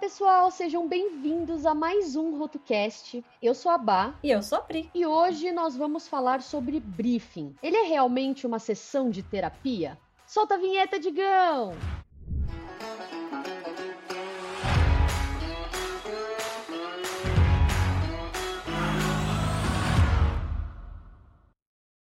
pessoal, sejam bem-vindos a mais um RotoCast. Eu sou a Bá. E eu sou a Pri. E hoje nós vamos falar sobre briefing. Ele é realmente uma sessão de terapia? Solta a vinheta, Digão!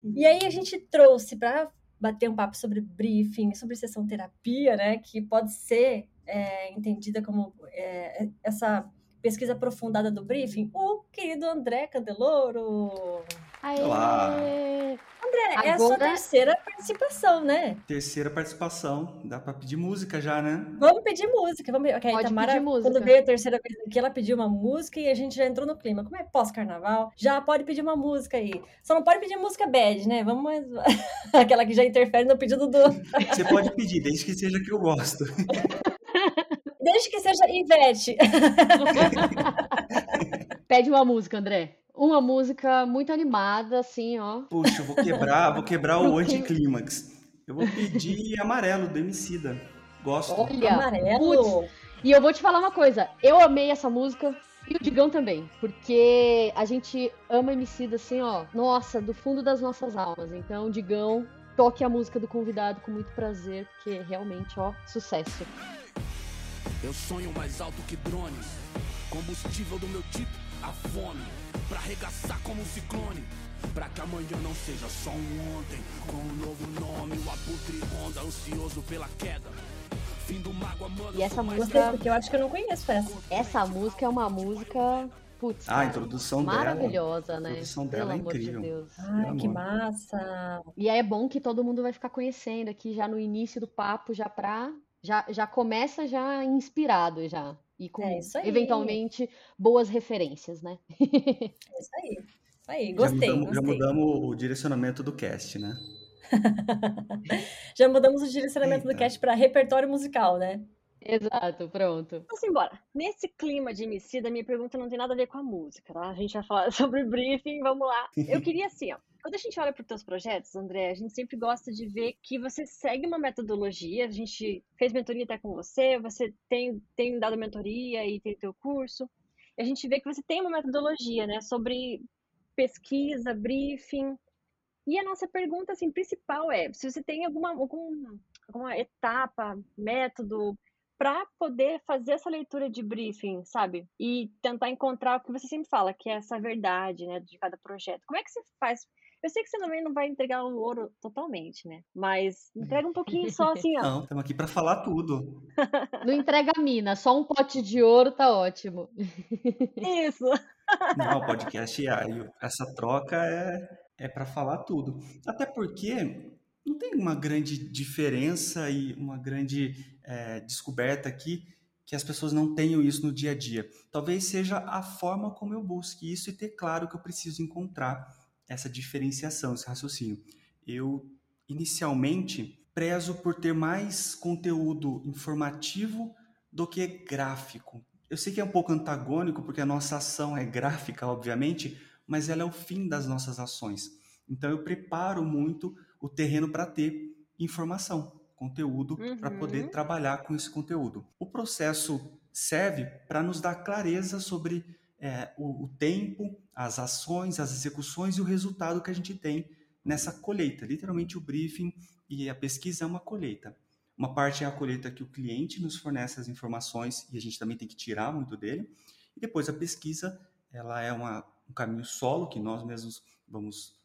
E aí a gente trouxe para bater um papo sobre briefing, sobre sessão terapia, né? Que pode ser é, entendida como é, essa pesquisa aprofundada do briefing, o querido André Candeloro. Aê! Olá! André, Agora... é a sua terceira participação, né? Terceira participação. Dá pra pedir música já, né? Vamos pedir música. Vamos... Okay, Pode Tamara, pedir música. Quando veio a terceira vez aqui, ela pediu uma música e a gente já entrou no clima. Como é pós-carnaval, já pode pedir uma música aí. Só não pode pedir música bad, né? Vamos mais... Aquela que já interfere no pedido do... Você pode pedir, desde que seja que eu gosto. Desde que seja Ivete. Pede uma música, André. Uma música muito animada, assim, ó. Puxa, eu vou quebrar, vou quebrar o anticlímax. Eu vou pedir amarelo do Emicida. Gosto. Olha, amarelo. Putz. E eu vou te falar uma coisa. Eu amei essa música. E o Digão também, porque a gente ama Emicida assim, ó, nossa, do fundo das nossas almas. Então, Digão, toque a música do convidado com muito prazer, porque realmente, ó, sucesso. Eu sonho mais alto que drones, combustível do meu tipo, a fome, pra arregaçar como um ciclone. Pra que amanhã não seja só um ontem, com um novo nome, o abutre onda, ansioso pela queda. Fim do mago, mano, e essa música, porque eu acho que eu não conheço essa. Essa música é uma música Putz, ah, a introdução maravilhosa, dela, né? A introdução dela Pelo é incrível. De Deus. Ai, que massa! E é bom que todo mundo vai ficar conhecendo aqui já no início do papo, já pra já, já começa já inspirado já. E com, é eventualmente, boas referências, né? é isso aí. Isso aí, gostei. Já mudamos, gostei. já mudamos o direcionamento do cast, né? já mudamos o direcionamento Eita. do cast para repertório musical, né? Exato, pronto. Vamos embora. Nesse clima de homicida, minha pergunta não tem nada a ver com a música, tá? A gente vai falar sobre briefing, vamos lá. Eu queria assim, ó. Quando a gente olha para os teus projetos, André, a gente sempre gosta de ver que você segue uma metodologia. A gente fez mentoria até com você, você tem, tem dado mentoria e tem teu curso. E a gente vê que você tem uma metodologia, né, sobre pesquisa, briefing. E a nossa pergunta assim principal é se você tem alguma, algum, alguma etapa, método para poder fazer essa leitura de briefing, sabe? E tentar encontrar o que você sempre fala, que é essa verdade, né, de cada projeto. Como é que você faz? Eu sei que você também não vai entregar o ouro totalmente, né? Mas entrega um pouquinho só assim, ó. Não, estamos aqui para falar tudo. Não entrega a mina, só um pote de ouro tá ótimo. Isso. Não, o podcast, essa troca é, é para falar tudo. Até porque não tem uma grande diferença e uma grande é, descoberta aqui que as pessoas não tenham isso no dia a dia. Talvez seja a forma como eu busque isso e ter claro que eu preciso encontrar essa diferenciação, esse raciocínio. Eu, inicialmente, prezo por ter mais conteúdo informativo do que gráfico. Eu sei que é um pouco antagônico, porque a nossa ação é gráfica, obviamente, mas ela é o fim das nossas ações. Então, eu preparo muito o terreno para ter informação, conteúdo, uhum. para poder trabalhar com esse conteúdo. O processo serve para nos dar clareza sobre é, o, o, tempo, as ações, as execuções e o resultado que a gente tem nessa colheita. Literalmente, o briefing e a pesquisa é uma colheita. Uma parte é a colheita que o cliente nos fornece as informações e a gente também tem que tirar muito dele. E depois a pesquisa, ela é uma, um caminho solo que nós mesmos vamos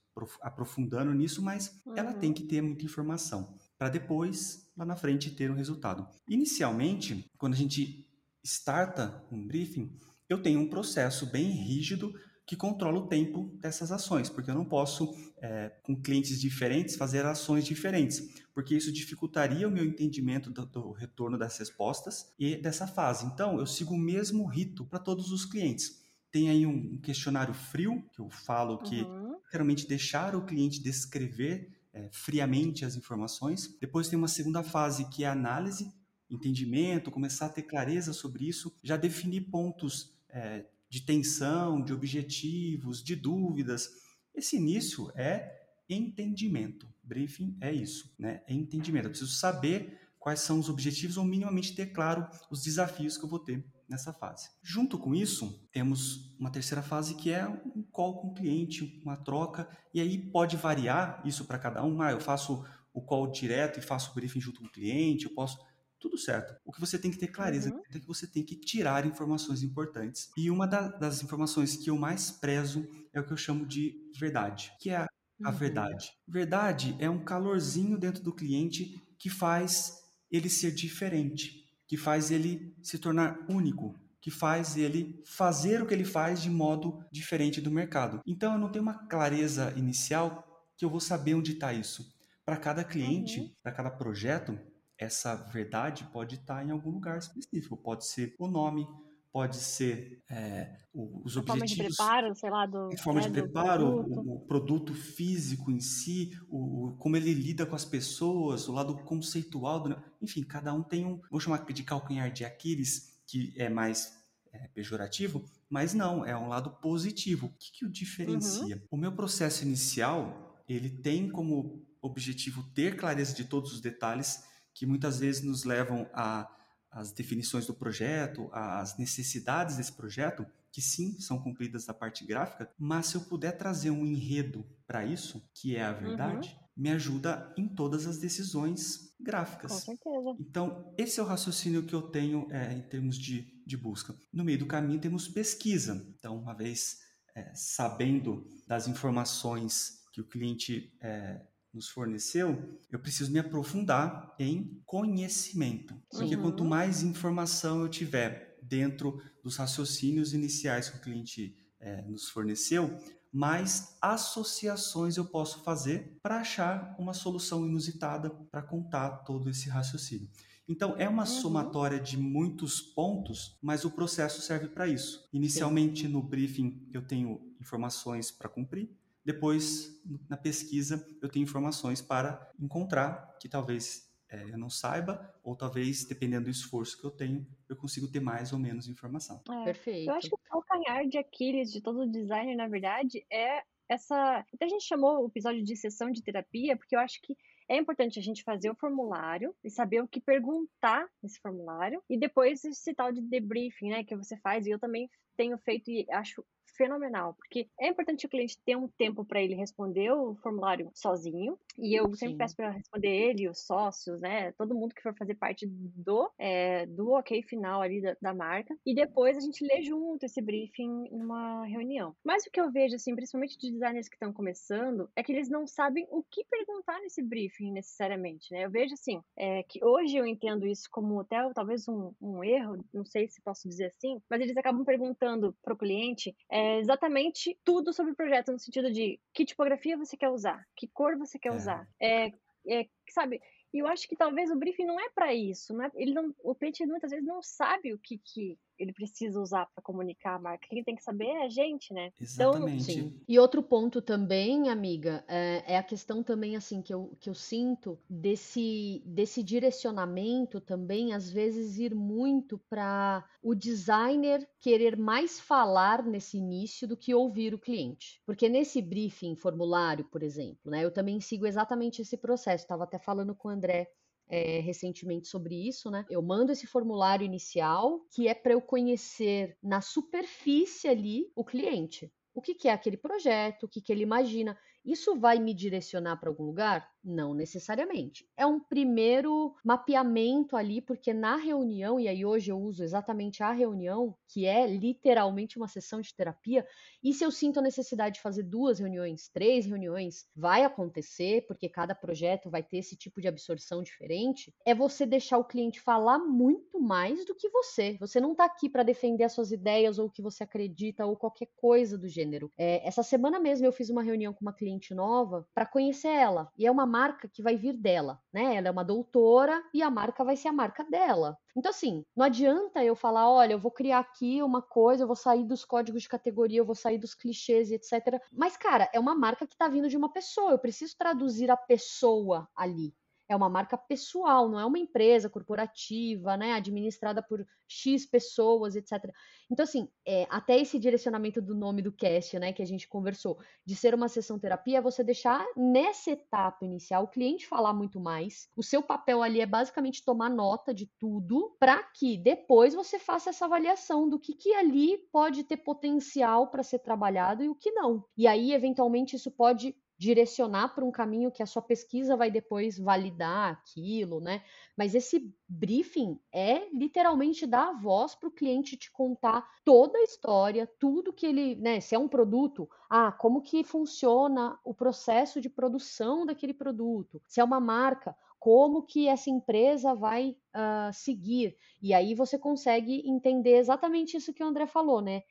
aprofundando nisso, mas uhum. ela tem que ter muita informação para depois, lá na frente, ter um resultado. Inicialmente, quando a gente starta um briefing, eu tenho um processo bem rígido que controla o tempo dessas ações, porque eu não posso, é, com clientes diferentes, fazer ações diferentes, porque isso dificultaria o meu entendimento do, do retorno das respostas e dessa fase. Então, eu sigo o mesmo rito para todos os clientes. Tem aí um questionário frio, que eu falo que uhum literalmente deixar o cliente descrever é, friamente as informações. Depois tem uma segunda fase que é a análise, entendimento, começar a ter clareza sobre isso, já definir pontos é, de tensão, de objetivos, de dúvidas. Esse início é entendimento. Briefing é isso, né? É entendimento. Eu preciso saber quais são os objetivos ou minimamente ter claro os desafios que eu vou ter nessa fase. Junto com isso, temos uma terceira fase que é um call com o cliente, uma troca, e aí pode variar isso para cada um. Ah, eu faço o call direto e faço o briefing junto com o cliente, eu posso tudo certo. O que você tem que ter clareza uhum. é que você tem que tirar informações importantes. E uma da, das informações que eu mais prezo é o que eu chamo de verdade, que é a, a uhum. verdade. Verdade é um calorzinho dentro do cliente que faz ele ser diferente, que faz ele se tornar único, que faz ele fazer o que ele faz de modo diferente do mercado. Então eu não tenho uma clareza inicial que eu vou saber onde está isso. Para cada cliente, uhum. para cada projeto, essa verdade pode estar tá em algum lugar específico. Pode ser o nome, pode ser é, os objetivos. Forma de preparo, sei lá, do. Forma né, de preparo, produto. O, o, produto físico em si, o, como ele lida com as pessoas, o lado conceitual. Do, enfim, cada um tem um. Vou chamar de calcanhar de Aquiles, que é mais é, pejorativo, mas não, é um lado positivo. O que, que o diferencia? Uhum. O meu processo inicial, ele tem como objetivo ter clareza de todos os detalhes que muitas vezes nos levam a as definições do projeto, as necessidades desse projeto, que sim, são cumpridas da parte gráfica, mas se eu puder trazer um enredo para isso, que é a verdade, uhum. me ajuda em todas as decisões gráficas. Com certeza. Então, esse é o raciocínio que eu tenho é, em termos de, de busca. No meio do caminho temos pesquisa. Então, uma vez é, sabendo das informações que o cliente é, nos forneceu, eu preciso me aprofundar em conhecimento. Porque uhum. quanto mais informação eu tiver dentro dos raciocínios iniciais que o cliente é, nos forneceu, mais associações eu posso fazer para achar uma solução inusitada para contar todo esse raciocínio. Então, é uma uhum. somatória de muitos pontos, mas o processo serve para isso. Inicialmente, Sim. no briefing, eu tenho informações para cumprir, depois, na pesquisa, eu tenho informações para encontrar que talvez é, eu não saiba, ou talvez, dependendo do esforço que eu tenho, eu consigo ter mais ou menos informação. É, Perfeito. Eu acho que o calcanhar de Aquiles de todo designer, na verdade, é essa. Até a gente chamou o episódio de sessão de terapia, porque eu acho que é importante a gente fazer o formulário e saber o que perguntar nesse formulário e depois esse tal de debriefing, né, que você faz e eu também tenho feito e acho fenomenal, porque é importante o cliente ter um tempo para ele responder o formulário sozinho, e eu Sim. sempre peço para responder ele, os sócios, né, todo mundo que for fazer parte do, é, do ok final ali da, da, marca, e depois a gente lê junto esse briefing numa reunião. Mas o que eu vejo, assim, principalmente de designers que estão começando, é que eles não sabem o que perguntar nesse briefing necessariamente, né, eu vejo, assim, é, que hoje eu entendo isso como até talvez um, um erro, não sei se posso dizer assim, mas eles acabam perguntando para o cliente é, é exatamente tudo sobre o projeto, no sentido de que tipografia você quer usar, que cor você quer é. usar. É, é, sabe? E eu acho que talvez o briefing não é para isso. Não é, ele não, o cliente muitas vezes não sabe o que, que ele precisa usar para comunicar a marca. Quem tem que saber é a gente, né? Então, Exatamente. Então, E outro ponto também, amiga, é, é, a questão também assim que eu, que eu sinto desse, desse direcionamento também, às vezes ir muito para o designer querer mais falar nesse início do que ouvir o cliente. Porque nesse briefing formulário, por exemplo, né, eu também sigo exatamente esse processo. Estava até falando com o André é, recentemente sobre isso, né? Eu mando esse formulário inicial que é para eu conhecer na superfície ali o cliente. O que, que é aquele projeto, o que, que ele imagina. Isso vai me direcionar para algum lugar? Não necessariamente. É um primeiro mapeamento ali, porque na reunião, e aí hoje eu uso exatamente a reunião, que é literalmente uma sessão de terapia, e se eu sinto a necessidade de fazer duas reuniões, três reuniões, vai acontecer, porque cada projeto vai ter esse tipo de absorção diferente, é você deixar o cliente falar muito mais do que você. Você não está aqui para defender as suas ideias ou o que você acredita ou qualquer coisa do gênero. É, essa semana mesmo eu fiz uma reunião com uma cliente nova para conhecer ela, e é uma marca que vai vir dela, né? Ela é uma doutora e a marca vai ser a marca dela. Então, assim, não adianta eu falar, olha, eu vou criar aqui uma coisa, eu vou sair dos códigos de categoria, eu vou sair dos clichês e etc. Mas, cara, é uma marca que tá vindo de uma pessoa, eu preciso traduzir a pessoa ali. É uma marca pessoal, não é uma empresa corporativa, né, administrada por X pessoas, etc. Então, assim, é, até esse direcionamento do nome do cast, né, que a gente conversou, de ser uma sessão terapia, é você deixar nessa etapa inicial o cliente falar muito mais. O seu papel ali é basicamente tomar nota de tudo, para que depois você faça essa avaliação do que, que ali pode ter potencial para ser trabalhado e o que não. E aí, eventualmente, isso pode direcionar para um caminho que a sua pesquisa vai depois validar aquilo, né? Mas esse briefing é literalmente dar voz para o cliente te contar toda a história, tudo que ele, né? Se é um produto, ah, como que funciona o processo de produção daquele produto? Se é uma marca, como que essa empresa vai uh, seguir. E aí você consegue entender exatamente isso que o André falou, né?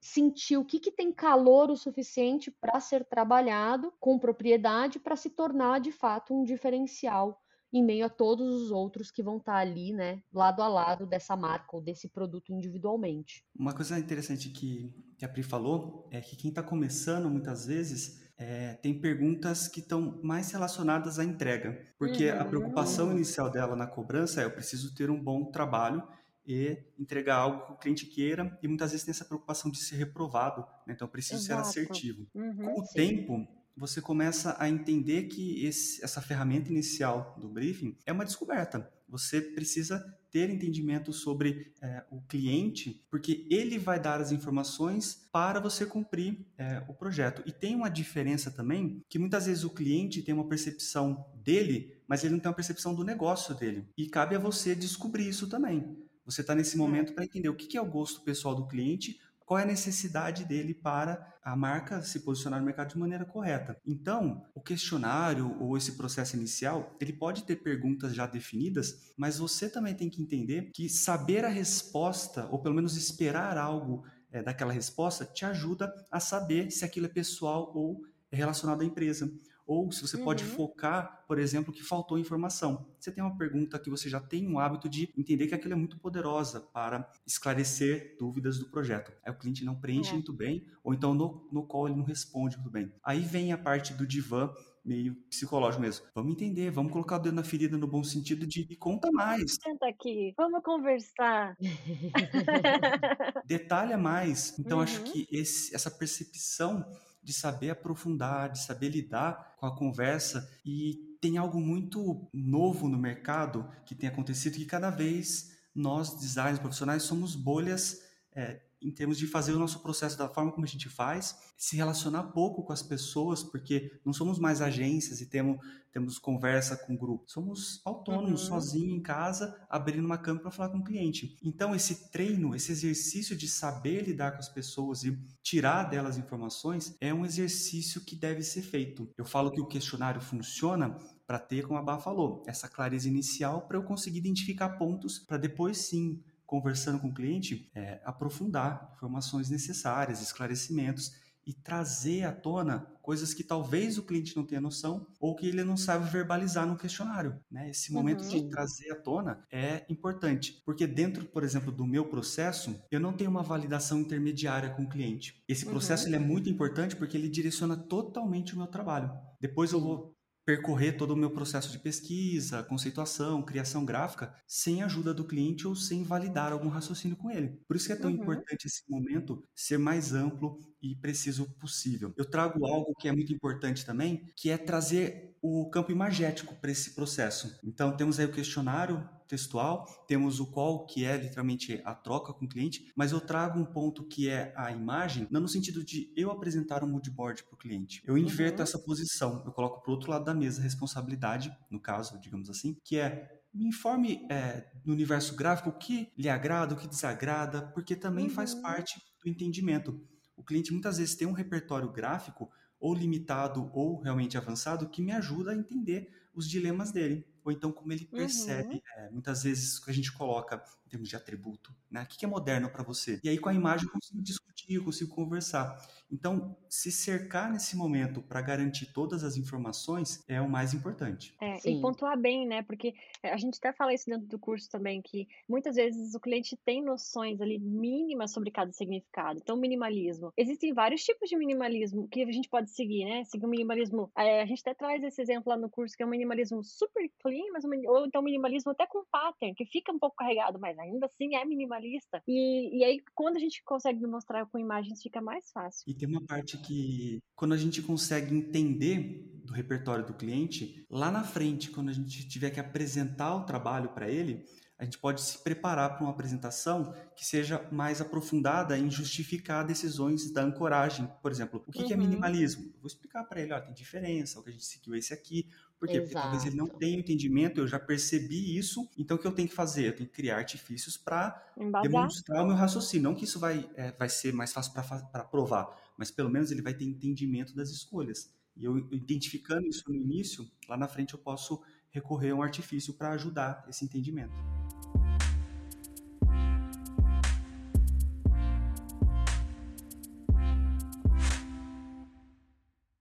Sentir o que, que tem calor o suficiente para ser trabalhado com propriedade para se tornar de fato um diferencial em meio a todos os outros que vão estar tá ali, né, lado a lado dessa marca ou desse produto individualmente. Uma coisa interessante que, que a Pri falou é que quem está começando muitas vezes é, tem perguntas que estão mais relacionadas à entrega, porque uhum. a preocupação inicial dela na cobrança é eu preciso ter um bom trabalho e entregar algo que o cliente queira e muitas vezes tem essa preocupação de ser reprovado, né? então preciso Exato. ser assertivo. Uhum, Com o sim. tempo, você começa a entender que esse, essa ferramenta inicial do briefing é uma descoberta. Você precisa ter entendimento sobre é, o cliente, porque ele vai dar as informações para você cumprir é, o projeto. E tem uma diferença também que muitas vezes o cliente tem uma percepção dele, mas ele não tem uma percepção do negócio dele. E cabe a você descobrir isso também. Você está nesse momento para entender o que é o gosto pessoal do cliente, qual é a necessidade dele para a marca se posicionar no mercado de maneira correta. Então, o questionário ou esse processo inicial, ele pode ter perguntas já definidas, mas você também tem que entender que saber a resposta, ou pelo menos esperar algo é, daquela resposta, te ajuda a saber se aquilo é pessoal ou é relacionado à empresa ou se você uhum. pode focar, por exemplo, que faltou informação. Você tem uma pergunta que você já tem um hábito de entender que aquilo é muito poderosa para esclarecer dúvidas do projeto. Aí o cliente não preenche é. muito bem, ou então no, no call ele não responde muito bem. Aí vem a parte do divã meio psicológico mesmo. Vamos entender, vamos colocar o dedo na ferida no bom sentido de conta mais. Senta aqui, vamos conversar. Detalha mais. Então uhum. acho que esse, essa percepção de saber aprofundar, de saber lidar com a conversa. E tem algo muito novo no mercado que tem acontecido que cada vez nós designers profissionais somos bolhas é, em termos de fazer o nosso processo da forma como a gente faz, se relacionar pouco com as pessoas, porque não somos mais agências e temos, temos conversa com o grupo. Somos autônomos, uhum. sozinhos em casa, abrindo uma câmera para falar com o cliente. Então, esse treino, esse exercício de saber lidar com as pessoas e tirar delas informações é um exercício que deve ser feito. Eu falo que o questionário funciona para ter, como a Bá falou, essa clareza inicial para eu conseguir identificar pontos para depois sim conversando com o cliente, é, aprofundar informações necessárias, esclarecimentos e trazer à tona coisas que talvez o cliente não tenha noção ou que ele não sabe verbalizar no questionário. Né? Esse momento uhum. de trazer à tona é importante, porque dentro, por exemplo, do meu processo, eu não tenho uma validação intermediária com o cliente. Esse processo uhum. ele é muito importante porque ele direciona totalmente o meu trabalho. Depois eu vou percorrer todo o meu processo de pesquisa, conceituação, criação gráfica, sem a ajuda do cliente ou sem validar algum raciocínio com ele. Por isso que é tão uhum. importante esse momento ser mais amplo e preciso possível. Eu trago algo que é muito importante também, que é trazer o campo imagético para esse processo. Então temos aí o questionário textual, temos o call, que é literalmente a troca com o cliente, mas eu trago um ponto que é a imagem, não no sentido de eu apresentar um moodboard para o cliente. Eu inverto uhum. essa posição, eu coloco para o outro lado da mesa a responsabilidade, no caso, digamos assim, que é me informe é, no universo gráfico o que lhe agrada, o que desagrada, porque também uhum. faz parte do entendimento. O cliente muitas vezes tem um repertório gráfico ou limitado ou realmente avançado que me ajuda a entender os dilemas dele ou então como ele percebe, uhum. é, muitas vezes, que a gente coloca em termos de atributo, né? O que é moderno para você? E aí com a imagem eu consigo discutir, eu consigo conversar. Então, se cercar nesse momento para garantir todas as informações é o mais importante. É, Sim. e pontuar bem, né? Porque a gente até fala isso dentro do curso também, que muitas vezes o cliente tem noções ali mínimas sobre cada significado. Então, minimalismo. Existem vários tipos de minimalismo que a gente pode seguir, né? Seguir o minimalismo. É, a gente até traz esse exemplo lá no curso, que é o minimalismo super clean, mas ou então minimalismo até com pattern, que fica um pouco carregado, mas ainda assim é minimalista. E, e aí, quando a gente consegue mostrar com imagens, fica mais fácil. E tem uma parte que, quando a gente consegue entender do repertório do cliente, lá na frente, quando a gente tiver que apresentar o trabalho para ele, a gente pode se preparar para uma apresentação que seja mais aprofundada em justificar decisões da ancoragem. Por exemplo, o que, uhum. que é uhum. minimalismo? Eu vou explicar para ele, ó, tem diferença, o que a gente seguiu esse aqui. Por quê? Porque talvez ele não tenha entendimento, eu já percebi isso, então o que eu tenho que fazer? Eu tenho que criar artifícios para demonstrar o meu raciocínio. Não que isso vai, é, vai ser mais fácil para provar, mas pelo menos ele vai ter entendimento das escolhas. E eu identificando isso no início, lá na frente eu posso recorrer a um artifício para ajudar esse entendimento.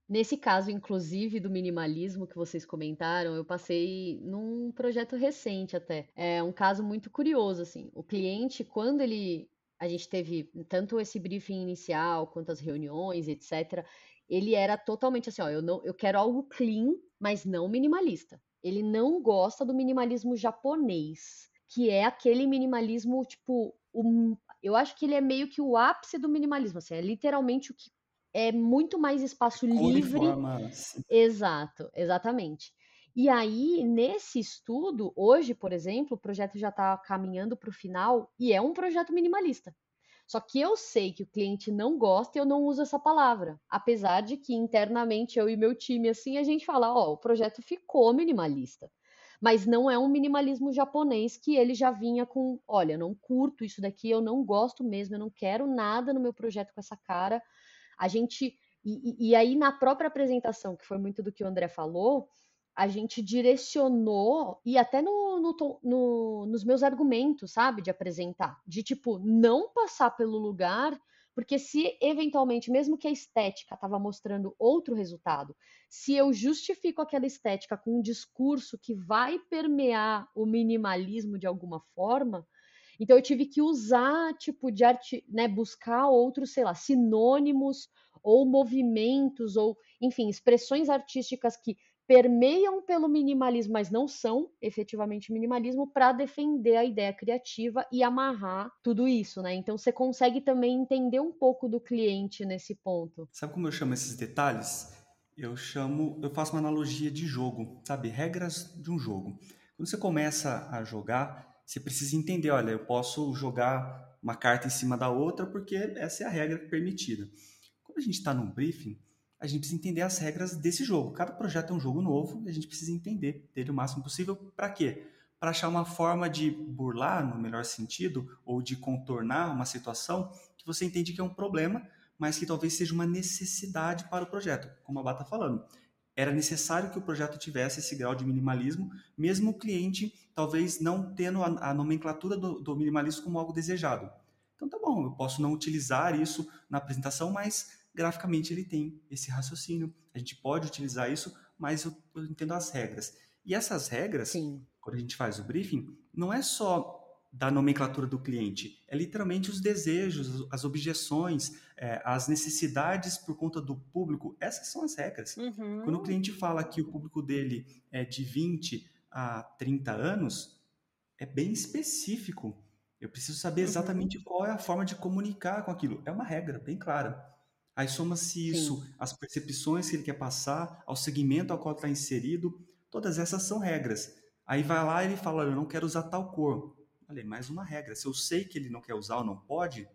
Nesse caso, inclusive, do minimalismo que vocês comentaram, eu passei num projeto recente até. É um caso muito curioso, assim. O cliente, quando ele. A gente teve tanto esse briefing inicial quanto as reuniões, etc. Ele era totalmente assim, ó, eu, não, eu quero algo clean, mas não minimalista. Ele não gosta do minimalismo japonês, que é aquele minimalismo, tipo, um, eu acho que ele é meio que o ápice do minimalismo, assim, é literalmente o que é muito mais espaço livre. Exato, exatamente. E aí, nesse estudo, hoje, por exemplo, o projeto já está caminhando para o final e é um projeto minimalista. Só que eu sei que o cliente não gosta e eu não uso essa palavra. Apesar de que internamente eu e meu time, assim, a gente fala, ó, oh, o projeto ficou minimalista. Mas não é um minimalismo japonês que ele já vinha com, olha, eu não curto isso daqui, eu não gosto mesmo, eu não quero nada no meu projeto com essa cara a gente. E, e aí, na própria apresentação, que foi muito do que o André falou, a gente direcionou, e até no, no, no, nos meus argumentos, sabe, de apresentar, de tipo, não passar pelo lugar, porque se eventualmente, mesmo que a estética estava mostrando outro resultado, se eu justifico aquela estética com um discurso que vai permear o minimalismo de alguma forma, então eu tive que usar, tipo, de arte, né, buscar outros, sei lá, sinônimos ou movimentos ou, enfim, expressões artísticas que permeiam pelo minimalismo, mas não são efetivamente minimalismo, para defender a ideia criativa e amarrar tudo isso, né? Então você consegue também entender um pouco do cliente nesse ponto. Sabe como eu chamo esses detalhes? Eu chamo, eu faço uma analogia de jogo, sabe? Regras de um jogo. Quando você começa a jogar, você precisa entender, olha, eu posso jogar uma carta em cima da outra porque essa é a regra permitida. Quando a gente está num briefing, a gente precisa entender as regras desse jogo. Cada projeto é um jogo novo e a gente precisa entender dele o máximo possível. Para quê? Para achar uma forma de burlar, no melhor sentido, ou de contornar uma situação que você entende que é um problema, mas que talvez seja uma necessidade para o projeto, como a Bata está falando era necessário que o projeto tivesse esse grau de minimalismo, mesmo o cliente talvez não tendo a, a nomenclatura do, do, minimalismo como algo desejado. Então tá bom, eu posso não utilizar isso na apresentação, mas graficamente ele tem esse raciocínio. A gente pode utilizar isso, mas eu, eu entendo as regras. E essas regras, Sim. quando a gente faz o briefing, não é só da nomenclatura do cliente. É literalmente os desejos, as objeções, é, as necessidades por conta do público. Essas são as regras. Uhum. Quando o cliente fala que o público dele é de 20 a 30 anos, é bem específico. Eu preciso saber uhum. exatamente uhum. qual é a forma de comunicar com aquilo. É uma regra bem clara. Aí soma-se isso, as percepções que ele quer passar, ao segmento ao qual está inserido, todas essas são regras. Aí vai lá e ele fala, eu não quero usar tal cor. Falei, mais uma regra. Se eu sei que ele não quer usar ou não pode,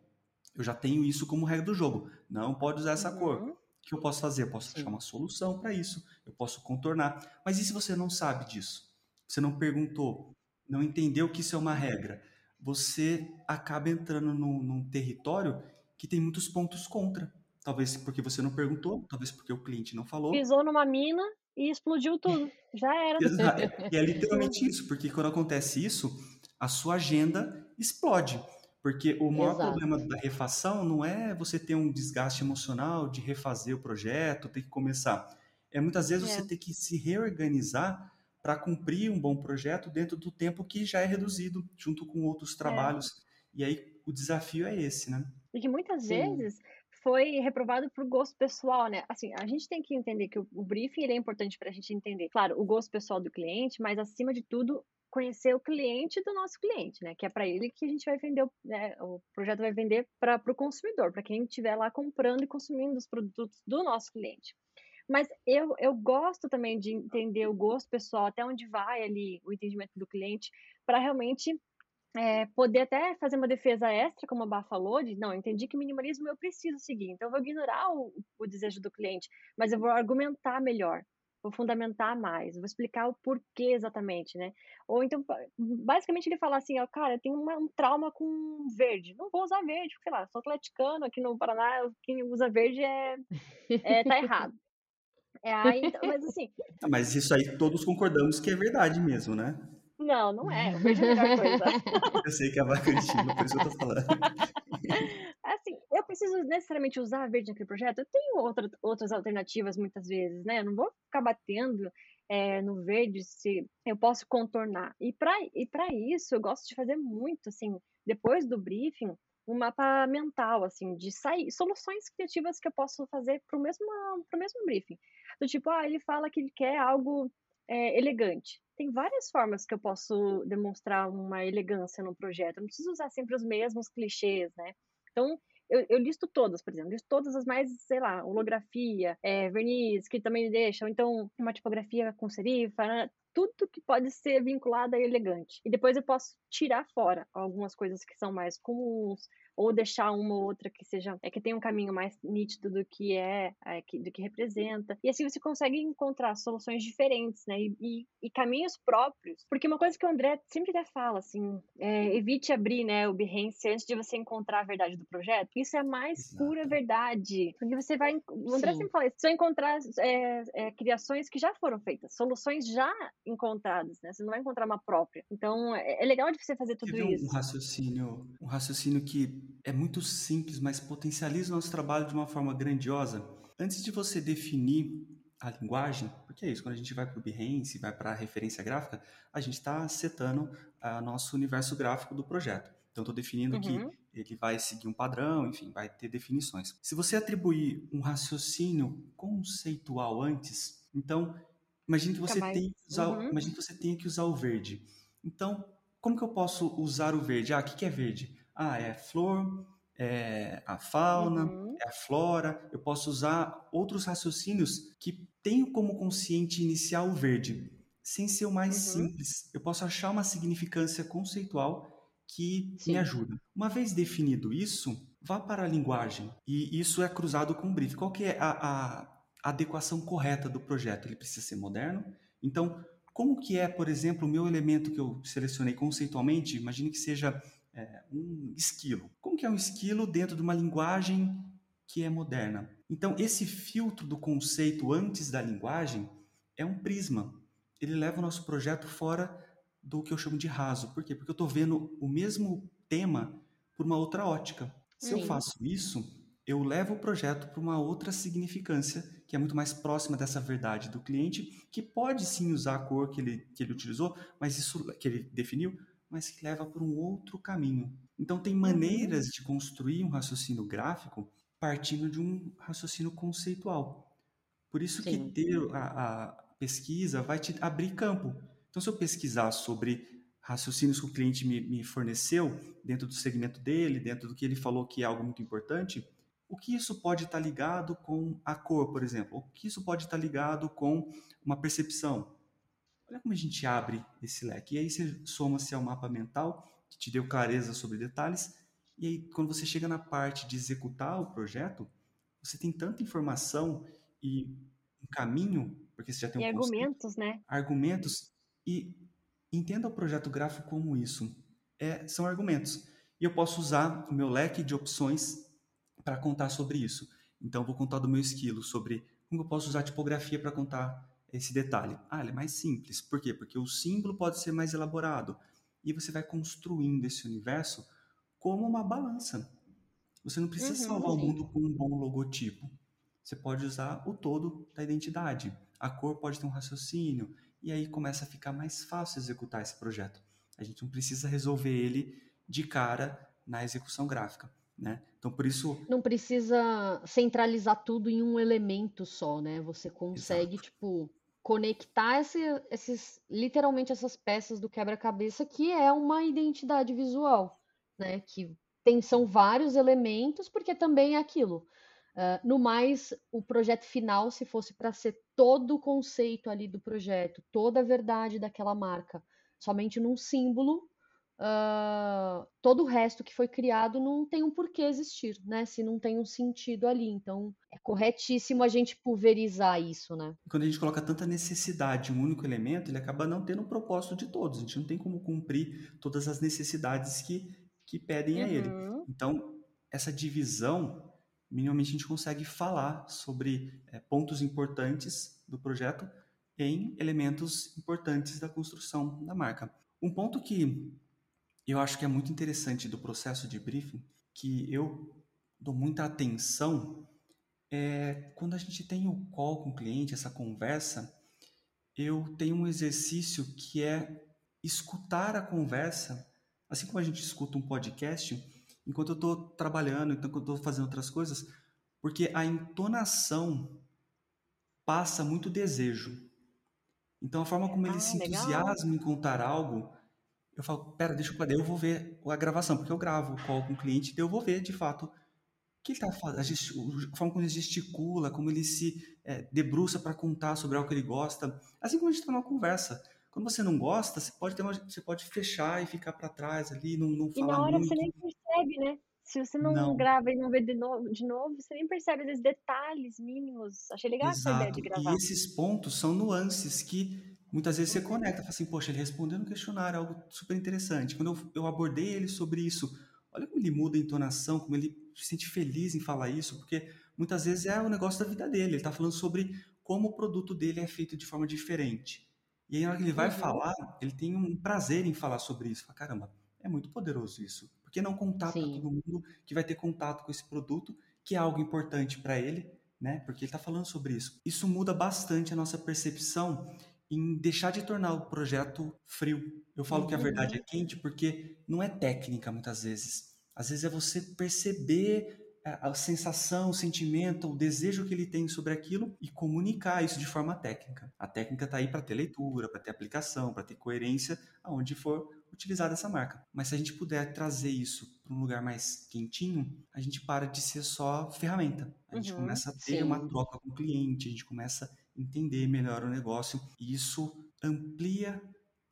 eu já tenho isso como regra do jogo. Não pode usar essa uhum. cor. O que eu posso fazer? Eu posso achar uma solução para isso. Eu posso contornar. Mas e se você não sabe disso? Você não perguntou, não entendeu que isso é uma regra? Você acaba entrando num, num território que tem muitos pontos contra. Talvez porque você não perguntou, talvez porque o cliente não falou. Pisou numa mina e explodiu tudo. Já era. Exato. E é literalmente isso, porque quando acontece isso, a sua agenda explode. Porque o maior Exato. problema da refação não é você ter um desgaste emocional de refazer o projeto, ter que começar. É muitas vezes é. você ter que se reorganizar para cumprir um bom projeto dentro do tempo que já é reduzido, junto com outros é. trabalhos. É. E aí o desafio é esse, né? E que muitas Sim. vezes foi reprovado por gosto pessoal, né? Assim, a gente tem que entender que o, o briefing é importante para a gente entender, claro, o gosto pessoal do cliente, mas acima de tudo, conhecer o cliente do nosso cliente, né? Que é para ele que a gente vai vender, né? o projeto vai vender para o consumidor, para quem estiver lá comprando e consumindo os produtos do nosso cliente. Mas eu, eu gosto também de entender o gosto pessoal, até onde vai ali o entendimento do cliente, para realmente é, poder até fazer uma defesa extra, como a Bá falou, de não, entendi que minimalismo eu preciso seguir, então eu vou ignorar o, o desejo do cliente, mas eu vou argumentar melhor, vou fundamentar mais, vou explicar o porquê exatamente, né? Ou então, basicamente ele fala assim, ó, cara, eu tenho uma, um trauma com verde, não vou usar verde, porque, sei lá, sou atleticano aqui no Paraná, quem usa verde é, é tá errado. É, aí, então, mas assim. Mas isso aí todos concordamos que é verdade mesmo, né? Não, não é. O verde é a melhor coisa. eu sei que é vacantina, por isso eu tô falando. Preciso necessariamente usar verde naquele projeto? Eu tenho outra, outras alternativas muitas vezes, né? Eu não vou ficar batendo é, no verde se eu posso contornar. E para e isso, eu gosto de fazer muito, assim, depois do briefing, um mapa mental, assim, de sair, soluções criativas que eu posso fazer para o mesmo, mesmo briefing. Do tipo, ah, ele fala que ele quer algo é, elegante. Tem várias formas que eu posso demonstrar uma elegância no projeto. Eu não preciso usar sempre os mesmos clichês, né? Então, eu, eu, listo todas, por exemplo, listo todas as mais, sei lá, holografia, é, verniz, que também deixam, então uma tipografia com serifa, né? tudo que pode ser vinculado a elegante. E depois eu posso tirar fora algumas coisas que são mais comuns, ou deixar uma ou outra que seja é que tem um caminho mais nítido do que é, é que, do que representa. E assim você consegue encontrar soluções diferentes né? E, e, e, caminhos próprios. Porque uma coisa que o André sempre até fala assim é, evite abrir né o Behance antes de você encontrar a verdade do projeto. Isso é a mais Exato. pura verdade. Porque você vai o André Sim. sempre fala isso você vai encontrar é, é, criações que já foram feitas soluções já encontradas né? Você não vai encontrar uma própria. Então é, é legal de você fazer tudo isso um raciocínio um raciocínio que é muito simples, mas potencializa o nosso trabalho de uma forma grandiosa. Antes de você definir a linguagem, porque é isso, quando a gente vai para o Behance, vai para a referência gráfica, a gente está setando o nosso universo gráfico do projeto. Então, estou definindo uhum. que ele vai seguir um padrão, enfim, vai ter definições. Se você atribuir um raciocínio conceitual antes, então, imagine que você, mais... tem, que usar, uhum. imagine que você tenha que usar o verde. Então, como que eu posso usar o verde? Ah, o que é verde? Ah, é flor, é a fauna, uhum. é a flora. Eu posso usar outros raciocínios que tenham como consciente inicial o verde, sem ser o mais uhum. simples. Eu posso achar uma significância conceitual que Sim. me ajuda. Uma vez definido isso, vá para a linguagem. E isso é cruzado com o brief. Qual que é a, a adequação correta do projeto? Ele precisa ser moderno. Então, como que é, por exemplo, o meu elemento que eu selecionei conceitualmente? Imagine que seja é, um esquilo. Como que é um esquilo dentro de uma linguagem que é moderna? Então, esse filtro do conceito antes da linguagem é um prisma. Ele leva o nosso projeto fora do que eu chamo de raso. Por quê? Porque eu estou vendo o mesmo tema por uma outra ótica. Se Sim. eu faço isso, eu levo o projeto para uma outra significância, que é muito mais próxima dessa verdade do cliente, que pode sim usar a cor que ele, que ele utilizou, mas isso que ele definiu, mas que leva por um outro caminho. Então, tem maneiras de construir um raciocínio gráfico partindo de um raciocínio conceitual. Por isso Sim. que ter a, a pesquisa vai te abrir campo. Então, se eu pesquisar sobre raciocínios que o cliente me, me, forneceu dentro do segmento dele, dentro do que ele falou que é algo muito importante, o que isso pode estar ligado com a cor, por exemplo? O que isso pode estar ligado com uma percepção? Olha como a gente abre esse leque. E aí você soma-se ao mapa mental, que te deu clareza sobre detalhes, e aí quando você chega na parte de executar o projeto, você tem tanta informação e um caminho, porque você já tem e um argumentos, né? Argumentos e entenda o projeto gráfico como isso. É, são argumentos. E eu posso usar o meu leque de opções para contar sobre isso. Então, eu vou contar do meu esquilo, sobre como eu posso usar tipografia para contar esse detalhe? Ah, ele é mais simples. Por quê? Porque o símbolo pode ser mais elaborado. E você vai construindo esse universo como uma balança. Você não precisa uhum, salvar sim. o mundo com um bom logotipo. Você pode usar o todo da identidade. A cor pode ter um raciocínio. E aí começa a ficar mais fácil executar esse projeto. A gente não precisa resolver ele de cara na execução gráfica. Né? Então, por isso. Não precisa centralizar tudo em um elemento só, né? Você consegue, Exato. tipo, conectar esse, esses, literalmente essas peças do quebra-cabeça, que é uma identidade visual, né? Que tem, são vários elementos, porque também é aquilo. Uh, no mais, o projeto final, se fosse para ser todo o conceito ali do projeto, toda a verdade daquela marca, somente num símbolo, uh, todo o resto que foi criado não tem um porquê existir, né? Se não tem um sentido ali. Então, é corretíssimo a gente pulverizar isso, né? Quando a gente coloca tanta necessidade em um único elemento, ele acaba não tendo um propósito de todos. A gente não tem como cumprir todas as necessidades que, que pedem uhum. a ele. Uhum. Então, essa divisão, minimamente a gente consegue falar sobre é, pontos importantes do projeto em elementos importantes da construção da marca. Um ponto que eu acho que é muito interessante do processo de briefing, que eu dou muita atenção, é quando a gente tem o call com o cliente, essa conversa, eu tenho um exercício que é escutar a conversa, assim como a gente escuta um podcast, enquanto eu estou trabalhando, enquanto eu estou fazendo outras coisas, porque a entonação passa muito desejo. Então, a forma como ele ah, se entusiasma em contar algo eu falo, pera, deixa eu eu vou ver a gravação, porque eu gravo o call com o cliente, eu vou ver de fato o que ele está fazendo, a forma como ele gesticula, como ele se é, debruça para contar sobre algo que ele gosta. Assim como a gente está numa conversa. Quando você não gosta, você pode, ter uma, você pode fechar e ficar para trás ali, não, não falar E na hora muito. você nem percebe, né? Se você não, não, grava e não vê de novo, de novo, você nem percebe esses detalhes mínimos. Achei legal Exato. essa ideia de gravar. E esses pontos são nuances que muitas vezes você conecta, fala assim, poxa, ele respondeu no questionário, algo super interessante. Quando eu, eu abordei ele sobre isso, olha como ele muda a entonação, como ele se sente feliz em falar isso, porque muitas vezes é o negócio da vida dele, ele está falando sobre como o produto dele é feito de forma diferente. E aí, na hora que ele vai uhum. falar, ele tem um prazer em falar sobre isso. Fala, caramba, é muito poderoso isso. Por que não contar para todo mundo que vai ter contato com esse produto, que é algo importante para ele, né? Porque ele está falando sobre isso. Isso muda bastante a nossa percepção em deixar de tornar o projeto frio. Eu falo uhum. que a verdade é uhum. quente porque não é técnica muitas vezes. Às vezes é você perceber é, a sensação, o sentimento, o desejo que ele tem sobre aquilo e comunicar isso de forma técnica. A técnica está aí para ter leitura, para ter aplicação, para ter coerência aonde for utilizada essa marca. Mas se a gente puder trazer isso para um lugar mais quentinho, a gente para de ser só ferramenta. A gente uhum, começa a ter sim. uma troca com o cliente, a gente começa entender melhor o negócio e isso amplia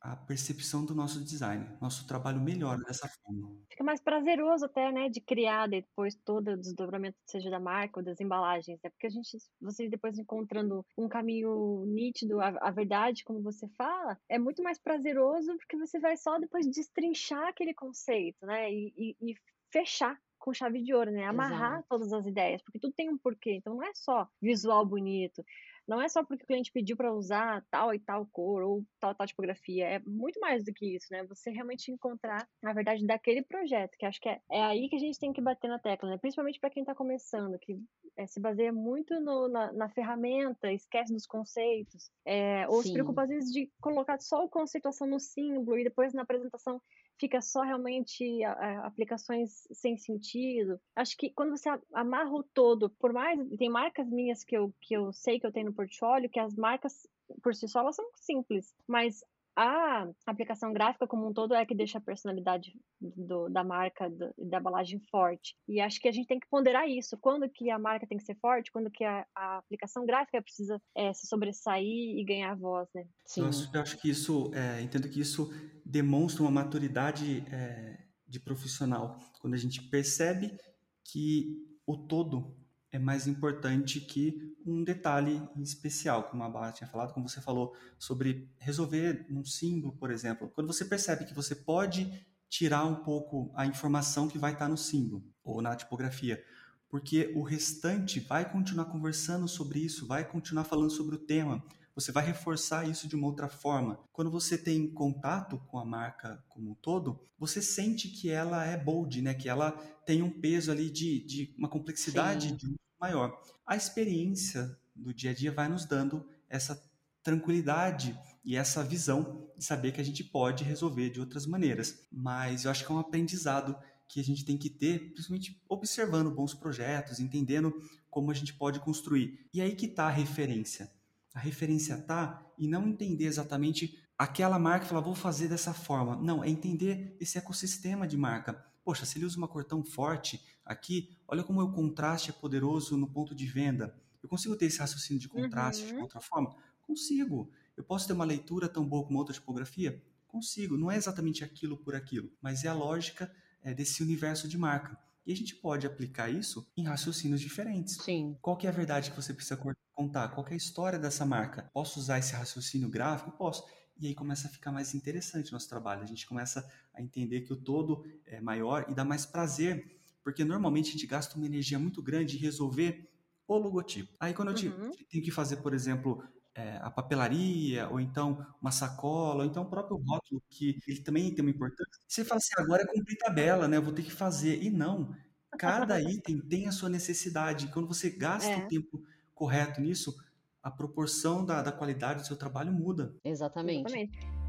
a percepção do nosso design. Nosso trabalho melhora dessa forma. Fica mais prazeroso até, né, de criar depois todo o desdobramento, seja da marca ou das embalagens. É porque a gente, vocês depois encontrando um caminho nítido, a, a, verdade, como você fala, é muito mais prazeroso porque você vai só depois destrinchar aquele conceito, né, e, e, e fechar com chave de ouro, né? Amarrar Exato. todas as ideias, porque tudo tem um porquê. Então não é só visual bonito, não é só porque o cliente pediu para usar tal e tal cor ou tal tal tipografia, é muito mais do que isso, né? Você realmente encontrar a verdade daquele projeto, que acho que é, é aí que a gente tem que bater na tecla, né? Principalmente para quem está começando, que é, se baseia muito no, na, na, ferramenta, esquece dos conceitos, é, ou Sim. se preocupa às vezes de colocar só a conceituação no símbolo e depois na apresentação fica só realmente a, a, aplicações sem sentido. Acho que quando você amarra o todo, por mais tem marcas minhas que eu, que eu sei que eu tenho no portfólio, que as marcas por si só elas são simples, mas a aplicação gráfica como um todo é que deixa a personalidade do, da marca e da embalagem forte. E acho que a gente tem que ponderar isso. Quando que a marca tem que ser forte, quando que a, a aplicação gráfica precisa é, se sobressair e ganhar voz, né? Sim. Eu acho que isso, é, entendo que isso demonstra uma maturidade é, de profissional. Quando a gente percebe que o todo é mais importante que um detalhe em especial, como a Bárbara tinha falado, como você falou, sobre resolver um símbolo, por exemplo. Quando você percebe que você pode tirar um pouco a informação que vai estar no símbolo ou na tipografia, porque o restante vai continuar conversando sobre isso, vai continuar falando sobre o tema, você vai reforçar isso de uma outra forma. Quando você tem contato com a marca como um todo, você sente que ela é bold, né? que ela tem um peso ali de, de uma complexidade Sim. de maior. A experiência do dia a dia vai nos dando essa tranquilidade e essa visão de saber que a gente pode resolver de outras maneiras. Mas eu acho que é um aprendizado que a gente tem que ter, principalmente observando bons projetos, entendendo como a gente pode construir. E aí que está a referência. A referência tá e não entender exatamente aquela marca e falar, vou fazer dessa forma. Não, é entender esse ecossistema de marca. Poxa, se ele usa uma cor tão forte aqui, olha como o contraste é poderoso no ponto de venda. Eu consigo ter esse raciocínio de contraste uhum. de outra forma? Consigo. Eu posso ter uma leitura tão boa como outra tipografia? Consigo. Não é exatamente aquilo por aquilo, mas é a lógica é, desse universo de marca. E a gente pode aplicar isso em raciocínios diferentes. Sim. Qual que é a verdade que você precisa contar? Qual é a história dessa marca? Posso usar esse raciocínio gráfico? Posso. E aí começa a ficar mais interessante o nosso trabalho. A gente começa a entender que o todo é maior e dá mais prazer, porque normalmente a gente gasta uma energia muito grande em resolver o logotipo. Aí quando eu uhum. tenho que fazer, por exemplo, é, a papelaria, ou então uma sacola, ou então o próprio rótulo, que ele também tem uma importância. Você fala assim, agora é cumprir tabela, né? Eu vou ter que fazer. E não. Cada item tem a sua necessidade. Quando você gasta é. o tempo correto nisso, a proporção da, da qualidade do seu trabalho muda. Exatamente. Exatamente.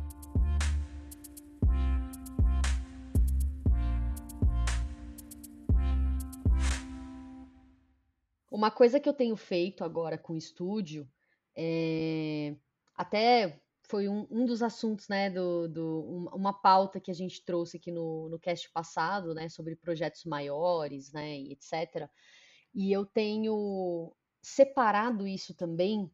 Uma coisa que eu tenho feito agora com o estúdio é, até foi um, um, dos assuntos, né, do, do, uma pauta que a gente trouxe aqui no, no cast passado, né, sobre projetos maiores, né, e etc. E eu tenho separado isso também,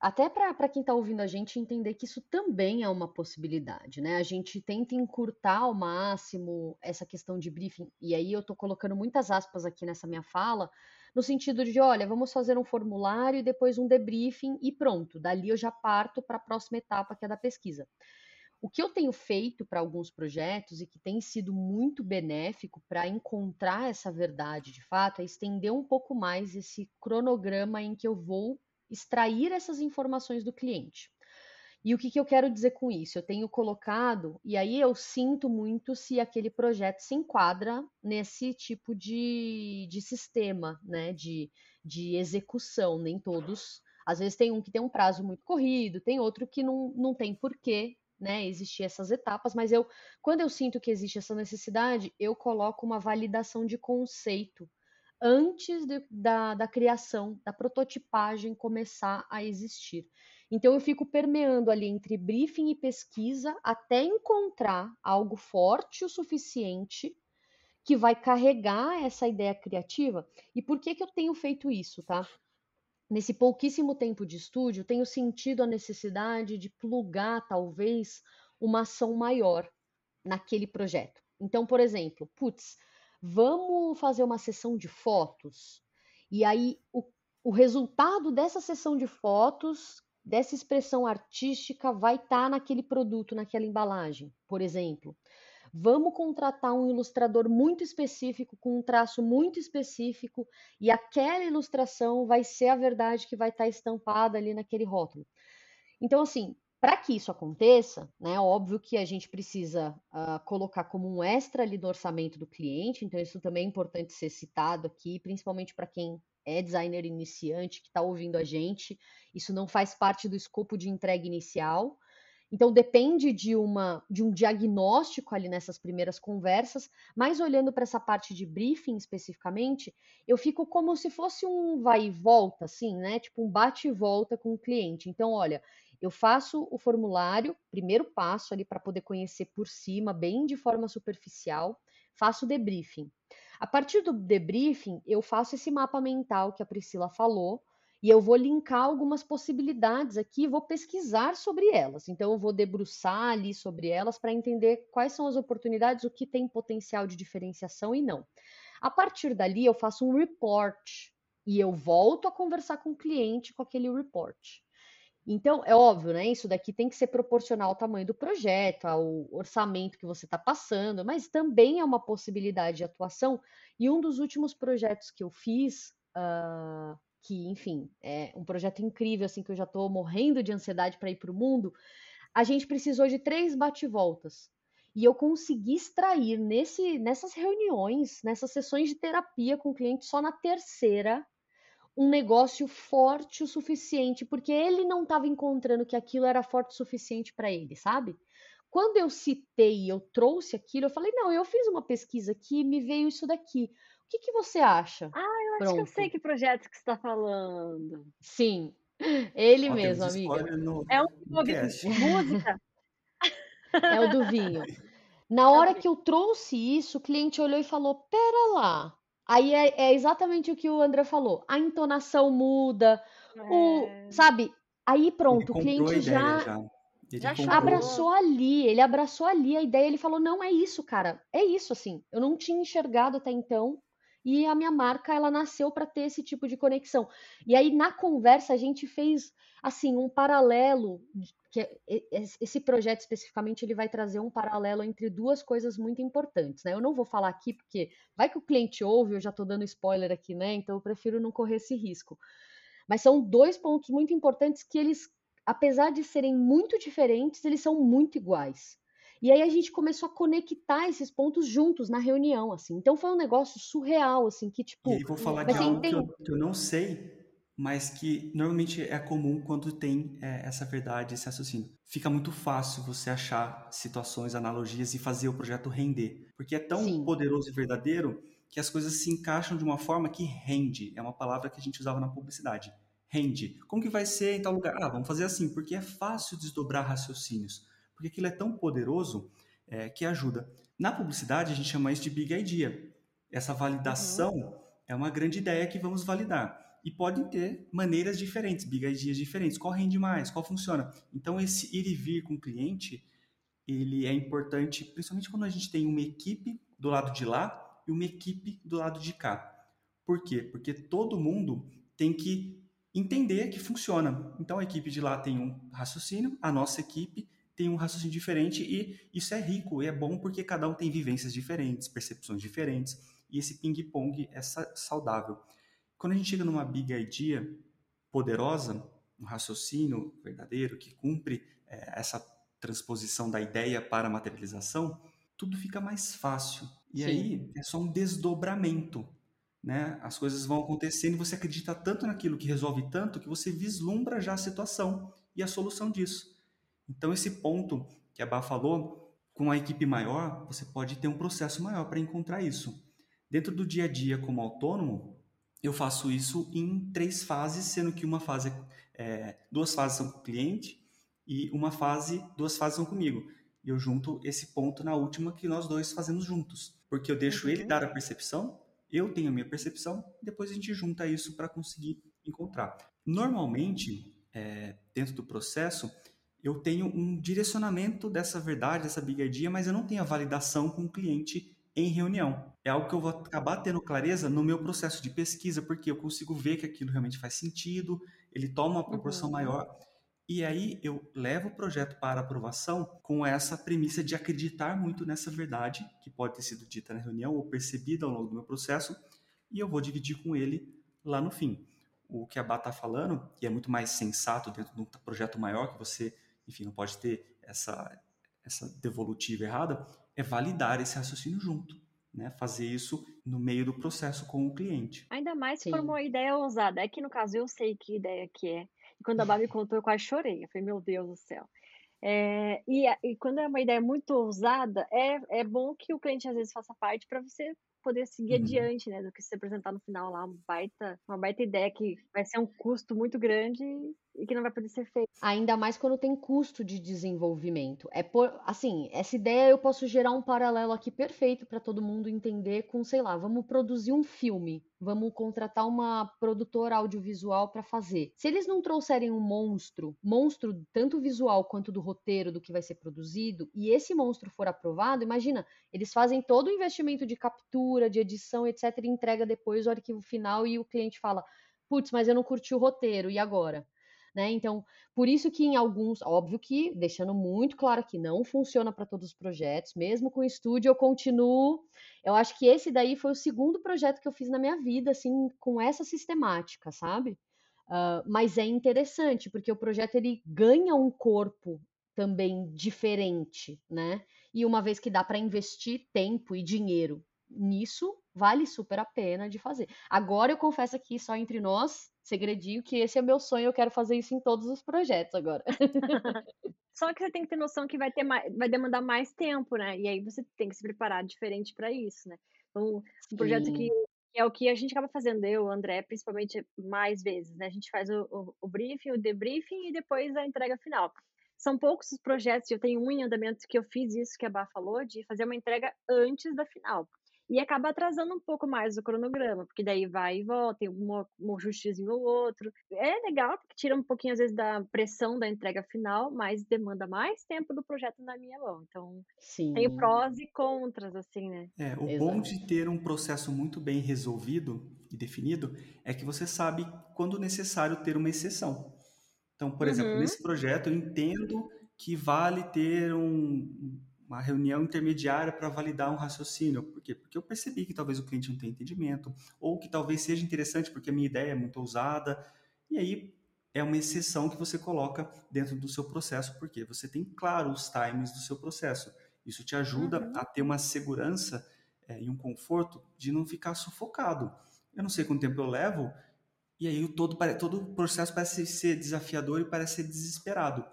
até para quem está ouvindo a gente entender que isso também é uma possibilidade, né? A gente tenta encurtar ao máximo essa questão de briefing, e aí eu estou colocando muitas aspas aqui nessa minha fala, no sentido de, olha, vamos fazer um formulário e depois um debriefing e pronto, dali eu já parto para a próxima etapa, que é da pesquisa. O que eu tenho feito para alguns projetos e que tem sido muito benéfico para encontrar essa verdade de fato é estender um pouco mais esse cronograma em que eu vou extrair essas informações do cliente. E o que, que eu quero dizer com isso? Eu tenho colocado, e aí eu sinto muito se aquele projeto se enquadra nesse tipo de, de sistema, né? De, de execução. Nem todos. Às vezes tem um que tem um prazo muito corrido, tem outro que não, não tem porquê né, existir essas etapas, mas eu, quando eu sinto que existe essa necessidade, eu coloco uma validação de conceito antes de, da, da criação, da prototipagem começar a existir. Então eu fico permeando ali entre briefing e pesquisa até encontrar algo forte o suficiente que vai carregar essa ideia criativa. E por que que eu tenho feito isso, tá? Nesse pouquíssimo tempo de estúdio, tenho sentido a necessidade de plugar talvez uma ação maior naquele projeto. Então, por exemplo, putz, vamos fazer uma sessão de fotos. E aí o, o resultado dessa sessão de fotos dessa expressão artística vai estar tá naquele produto, naquela embalagem, por exemplo. Vamos contratar um ilustrador muito específico, com um traço muito específico, e aquela ilustração vai ser a verdade que vai estar tá estampada ali naquele rótulo. Então, assim, para que isso aconteça, né, óbvio que a gente precisa uh, colocar como um extra ali no orçamento do cliente, então isso também é importante ser citado aqui, principalmente para quem é designer iniciante que está ouvindo a gente, isso não faz parte do escopo de entrega inicial. Então depende de uma de um diagnóstico ali nessas primeiras conversas, mas olhando para essa parte de briefing especificamente, eu fico como se fosse um vai e volta, assim, né? Tipo um bate e volta com o cliente. Então, olha, eu faço o formulário, primeiro passo ali para poder conhecer por cima, bem de forma superficial, faço o debriefing. A partir do debriefing, eu faço esse mapa mental que a Priscila falou, e eu vou linkar algumas possibilidades aqui vou pesquisar sobre elas. Então, eu vou debruçar ali sobre elas para entender quais são as oportunidades, o que tem potencial de diferenciação e não. A partir dali, eu faço um report e eu volto a conversar com o cliente com aquele report. Então, é óbvio, né? Isso daqui tem que ser proporcional ao tamanho do projeto, ao orçamento que você está passando, mas também é uma possibilidade de atuação. E um dos últimos projetos que eu fiz, uh, que, enfim, é um projeto incrível, assim, que eu já estou morrendo de ansiedade para ir para o mundo, a gente precisou de três bate-voltas. E eu consegui extrair nesse, nessas reuniões, nessas sessões de terapia com o cliente, só na terceira um negócio forte o suficiente, porque ele não estava encontrando que aquilo era forte o suficiente para ele, sabe? quando eu citei, eu trouxe aquilo, eu falei, não, eu fiz uma pesquisa aqui, me veio isso daqui. O que, que você acha? Ah, acho Pronto. que eu sei que projeto que você está falando. Sim, ele Ó, mesmo, amiga. No, é um música. É o do vinho. Na hora que eu trouxe isso, o cliente olhou e falou: Pera lá. Aí é, é exatamente o que o André falou. A entonação muda, é... o, sabe? Aí pronto, o cliente já, já, já abraçou ali, ele abraçou ali a ideia, ele falou: "Não é isso, cara. É isso assim. Eu não tinha enxergado até então e a minha marca ela nasceu para ter esse tipo de conexão. E aí na conversa a gente fez assim um paralelo que esse projeto especificamente ele vai trazer um paralelo entre duas coisas muito importantes, né? Eu não vou falar aqui porque vai que o cliente ouve, eu já estou dando spoiler aqui, né? Então eu prefiro não correr esse risco. Mas são dois pontos muito importantes que eles, apesar de serem muito diferentes, eles são muito iguais. E aí a gente começou a conectar esses pontos juntos na reunião, assim. Então foi um negócio surreal, assim, que tipo. E aí vou falar de algo que eu, que eu, não sei, mas que normalmente é comum quando tem é, essa verdade, esse raciocínio. Fica muito fácil você achar situações, analogias e fazer o projeto render. Porque é tão Sim. poderoso e verdadeiro que as coisas se encaixam de uma forma que rende. É uma palavra que a gente usava na publicidade. Rende. Como que vai ser em tal lugar? Ah, vamos fazer assim, porque é fácil desdobrar raciocínios porque aquilo é tão poderoso é, que ajuda. Na publicidade, a gente chama isso de big idea. Essa validação uhum. é uma grande ideia que vamos validar. E podem ter maneiras diferentes, big ideas diferentes. Qual rende mais? Qual funciona? Então, esse ir e vir com o cliente, ele é importante, principalmente quando a gente tem uma equipe do lado de lá e uma equipe do lado de cá. Por quê? Porque todo mundo tem que entender que funciona. Então, a equipe de lá tem um raciocínio, a nossa equipe tem um raciocínio diferente e isso é rico e é bom porque cada um tem vivências diferentes, percepções diferentes e esse ping-pong é saudável. Quando a gente chega numa big idea poderosa, um raciocínio verdadeiro que cumpre é, essa transposição da ideia para a materialização, tudo fica mais fácil. E Sim. aí é só um desdobramento. Né? As coisas vão acontecendo e você acredita tanto naquilo que resolve tanto que você vislumbra já a situação e a solução disso. Então, esse ponto que a Bá falou, com a equipe maior, você pode ter um processo maior para encontrar isso. Dentro do dia a dia, como autônomo, eu faço isso em três fases, sendo que uma fase, é, duas fases são com o cliente e uma fase, duas fases são comigo. E eu junto esse ponto na última que nós dois fazemos juntos, porque eu deixo uhum. ele dar a percepção, eu tenho a minha percepção, depois a gente junta isso para conseguir encontrar. Normalmente, é, dentro do processo, eu tenho um direcionamento dessa verdade, dessa bigardia, mas eu não tenho a validação com o cliente em reunião. É algo que eu vou acabar tendo clareza no meu processo de pesquisa, porque eu consigo ver que aquilo realmente faz sentido, ele toma uma proporção uhum. maior. E aí eu levo o projeto para aprovação com essa premissa de acreditar muito nessa verdade, que pode ter sido dita na reunião ou percebida ao longo do meu processo, e eu vou dividir com ele lá no fim. O que a Bá está falando, que é muito mais sensato dentro de um projeto maior, que você enfim, não pode ter essa, essa devolutiva errada, é validar esse raciocínio junto. Né, fazer isso no meio do processo com o cliente. Ainda mais se for uma ideia ousada. É que no caso eu sei que ideia que é. E quando a me contou, eu quase chorei. Eu falei, meu Deus do céu. É, e, e, quando é uma ideia muito ousada, é, é bom que o cliente às vezes faça parte para você poder seguir uhum. adiante, né? Do que se apresentar no final lá, uma baita, uma baita ideia que vai ser um custo muito grande e que não vai poder ser feito. Ainda mais quando tem custo de desenvolvimento. É por, assim, essa ideia eu posso gerar um paralelo aqui perfeito para todo mundo entender com, sei lá, vamos produzir um filme, vamos contratar uma produtora audiovisual para fazer. Se eles não trouxerem um monstro, monstro tanto visual quanto do roteiro do que vai ser produzido, e esse monstro for aprovado, imagina, eles fazem todo o investimento de captura, de edição, etc, e entrega depois o arquivo final e o cliente fala: "Putz, mas eu não curti o roteiro, e agora?" Né? Então, por isso que em alguns, óbvio que, deixando muito claro que não funciona para todos os projetos, mesmo com o estúdio, eu continuo. Eu acho que esse daí foi o segundo projeto que eu fiz na minha vida, assim, com essa sistemática, sabe? Uh, mas é interessante, porque o projeto ele ganha um corpo também diferente, né? E uma vez que dá para investir tempo e dinheiro nisso, vale super a pena de fazer. Agora eu confesso aqui, só entre nós, segredinho, que esse é meu sonho, eu quero fazer isso em todos os projetos agora. Só que você tem que ter noção que vai, ter mais, vai demandar mais tempo, né? E aí você tem que se preparar diferente para isso, né? Então, um projeto que, é o que a gente acaba fazendo, eu, André, principalmente mais vezes, né? A gente faz o, o, o briefing, o debriefing e depois a entrega final. São poucos os projetos, eu tenho um em andamento que eu fiz isso que a Bá falou, de fazer uma entrega antes da final e acaba atrasando um pouco mais o cronograma, porque daí vai e volta, tem um, um ajustezinho ou outro. É legal, porque tira um pouquinho, às vezes, da pressão da entrega final, mas demanda mais tempo do projeto na minha mão. Então, Sim. tem prós e contras, assim, né? É, o Exato. bom de ter um processo muito bem resolvido e definido é que você sabe quando necessário ter uma exceção. Então, por uhum. exemplo, nesse projeto eu entendo que vale ter um, uma reunião intermediária para validar um raciocínio. Por quê? Porque eu percebi que talvez o cliente não tenha entendimento, ou que talvez seja interessante porque a minha ideia é muito ousada. E aí é uma exceção que você coloca dentro do seu processo, porque você tem claro os times do seu processo. Isso te ajuda uhum. a ter uma segurança é, e um conforto de não ficar sufocado. Eu não sei quanto tempo eu levo, e aí todo, todo o processo parece ser desafiador e parece ser desesperado.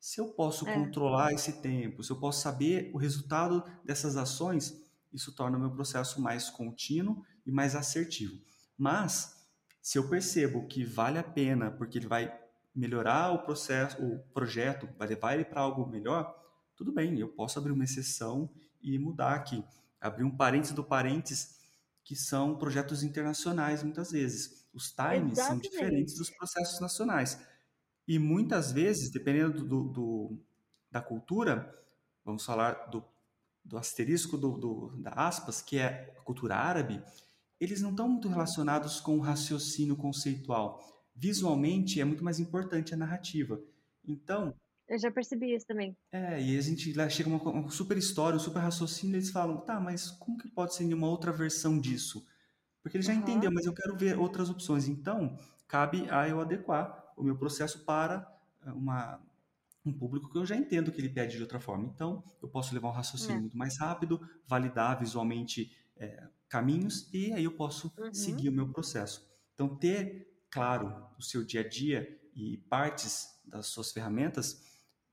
Se eu posso é. controlar esse tempo, se eu posso saber o resultado dessas ações, isso torna o meu processo mais contínuo e mais assertivo. Mas, se eu percebo que vale a pena, porque ele vai melhorar o processo, o projeto, vai levar ele para algo melhor, tudo bem, eu posso abrir uma exceção e mudar aqui. Abrir um parênteses do parênteses, que são projetos internacionais muitas vezes. Os times Exatamente. são diferentes dos processos nacionais. E muitas vezes, dependendo do, do da cultura, vamos falar do, do asterisco do, do, da aspas, que é a cultura árabe, eles não estão muito relacionados com o raciocínio conceitual. Visualmente é muito mais importante a narrativa. Então. Eu já percebi isso também. É, e a gente lá chega uma, uma super história, um super raciocínio, e eles falam, tá, mas como que pode ser uma outra versão disso? Porque ele já uhum. entendeu, mas eu quero ver outras opções. Então, cabe a eu adequar o meu processo para eh, uma, um público que eu já entendo que ele pede de outra forma. Então, eu posso levar um raciocínio é. muito mais rápido, validar visualmente é, caminhos e aí eu posso uhum. seguir o meu processo. Então, ter claro o seu dia a dia e partes das suas ferramentas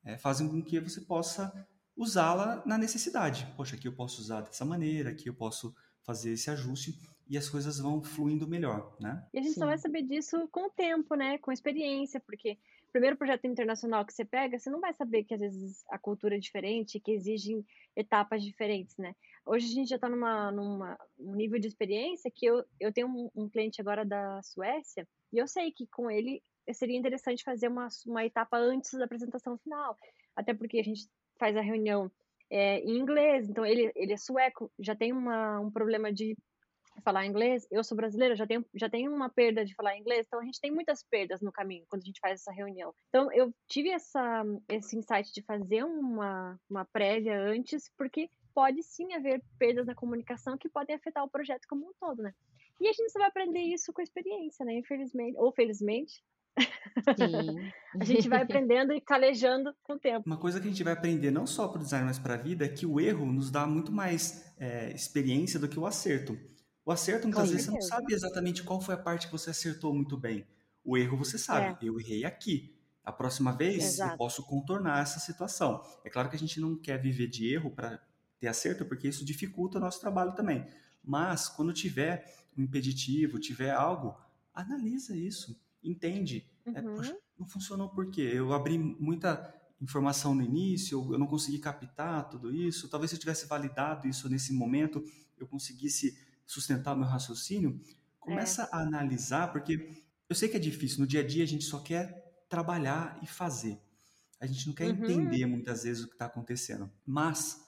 é, fazem com que você possa usá-la na necessidade. Poxa, aqui eu posso usar dessa maneira, aqui eu posso fazer esse ajuste e as coisas vão fluindo melhor, né? E a gente Sim. só vai saber disso com o tempo, né? Com experiência, porque o primeiro projeto internacional que você pega, você não vai saber que às vezes a cultura é diferente, que exigem etapas diferentes, né? Hoje a gente já está numa, numa um nível de experiência que eu, eu tenho um, um cliente agora da Suécia e eu sei que com ele seria interessante fazer uma, uma etapa antes da apresentação final, até porque a gente faz a reunião é, em inglês, então ele, ele é sueco, já tem uma, um problema de falar inglês, eu sou brasileira, já tenho, já tenho uma perda de falar inglês, então a gente tem muitas perdas no caminho quando a gente faz essa reunião. Então eu tive essa, esse insight de fazer uma, uma prévia antes, porque pode sim haver perdas na comunicação que podem afetar o projeto como um todo, né? E a gente só vai aprender isso com a experiência, né? Infelizmente, ou felizmente, a gente vai aprendendo e calejando com o tempo. Uma coisa que a gente vai aprender não só para o design, mas para a vida é que o erro nos dá muito mais é, experiência do que o acerto. O acerto, muitas vezes, você não sabe exatamente qual foi a parte que você acertou muito bem. O erro, você sabe. É. Eu errei aqui. A próxima vez, Exato. eu posso contornar essa situação. É claro que a gente não quer viver de erro para ter acerto, porque isso dificulta o nosso trabalho também. Mas, quando tiver um impeditivo, tiver algo, analisa isso. Entende. Uhum. É, poxa, não funcionou por quê? Eu abri muita informação no início, eu não consegui captar tudo isso. Talvez se eu tivesse validado isso nesse momento, eu conseguisse sustentar o meu raciocínio, começa é. a analisar, porque eu sei que é difícil, no dia a dia a gente só quer trabalhar e fazer. A gente não quer uhum. entender muitas vezes o que está acontecendo. Mas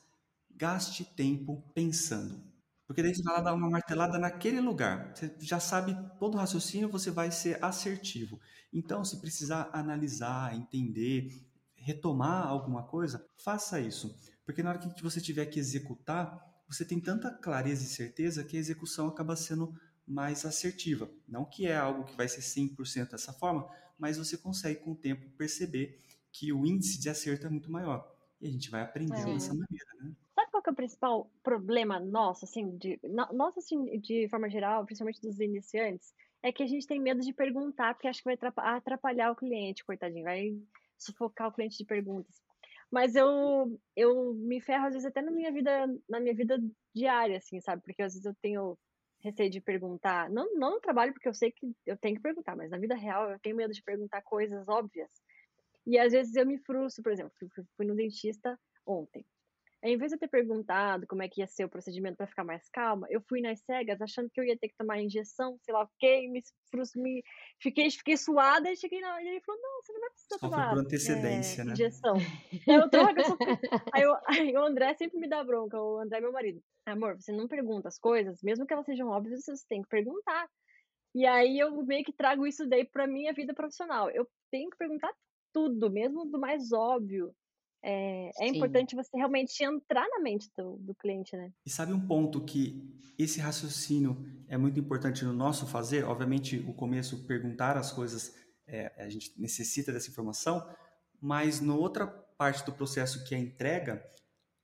gaste tempo pensando. Porque daí você vai lá dar uma martelada naquele lugar. Você já sabe todo o raciocínio, você vai ser assertivo. Então, se precisar analisar, entender, retomar alguma coisa, faça isso. Porque na hora que você tiver que executar, você tem tanta clareza e certeza que a execução acaba sendo mais assertiva. Não que é algo que vai ser 100% dessa forma, mas você consegue com o tempo perceber que o índice de acerto é muito maior. E a gente vai aprendendo é. dessa maneira, né? Sabe qual que é o principal problema nosso, assim, de, nosso, assim, de forma geral, principalmente dos iniciantes, é que a gente tem medo de perguntar, porque acha que vai atrapalhar o cliente, coitadinho, vai sufocar o cliente de perguntas. Mas eu, eu me ferro, às vezes, até na minha vida, na minha vida diária, assim, sabe? Porque às vezes eu tenho receio de perguntar, não, não no trabalho, porque eu sei que eu tenho que perguntar, mas na vida real eu tenho medo de perguntar coisas óbvias. E às vezes eu me frustro, por exemplo, fui no dentista ontem. Em vez de eu ter perguntado como é que ia ser o procedimento para ficar mais calma, eu fui nas cegas achando que eu ia ter que tomar injeção, sei lá o quê, me, me fiquei, fiquei suada e cheguei na. E ele falou: não, você não vai precisar Só tomar por antecedência, é, né? injeção. eu droga, eu sou... aí, eu, aí o André sempre me dá bronca, o André é meu marido. Amor, você não pergunta as coisas, mesmo que elas sejam óbvias, você tem que perguntar. E aí eu meio que trago isso daí para minha vida profissional. Eu tenho que perguntar tudo, mesmo do mais óbvio. É, é importante você realmente entrar na mente do, do, cliente, né? E sabe um ponto que esse raciocínio é muito importante no nosso fazer? Obviamente, o começo, perguntar as coisas, é, a gente necessita dessa informação, mas na outra parte do processo que é a entrega,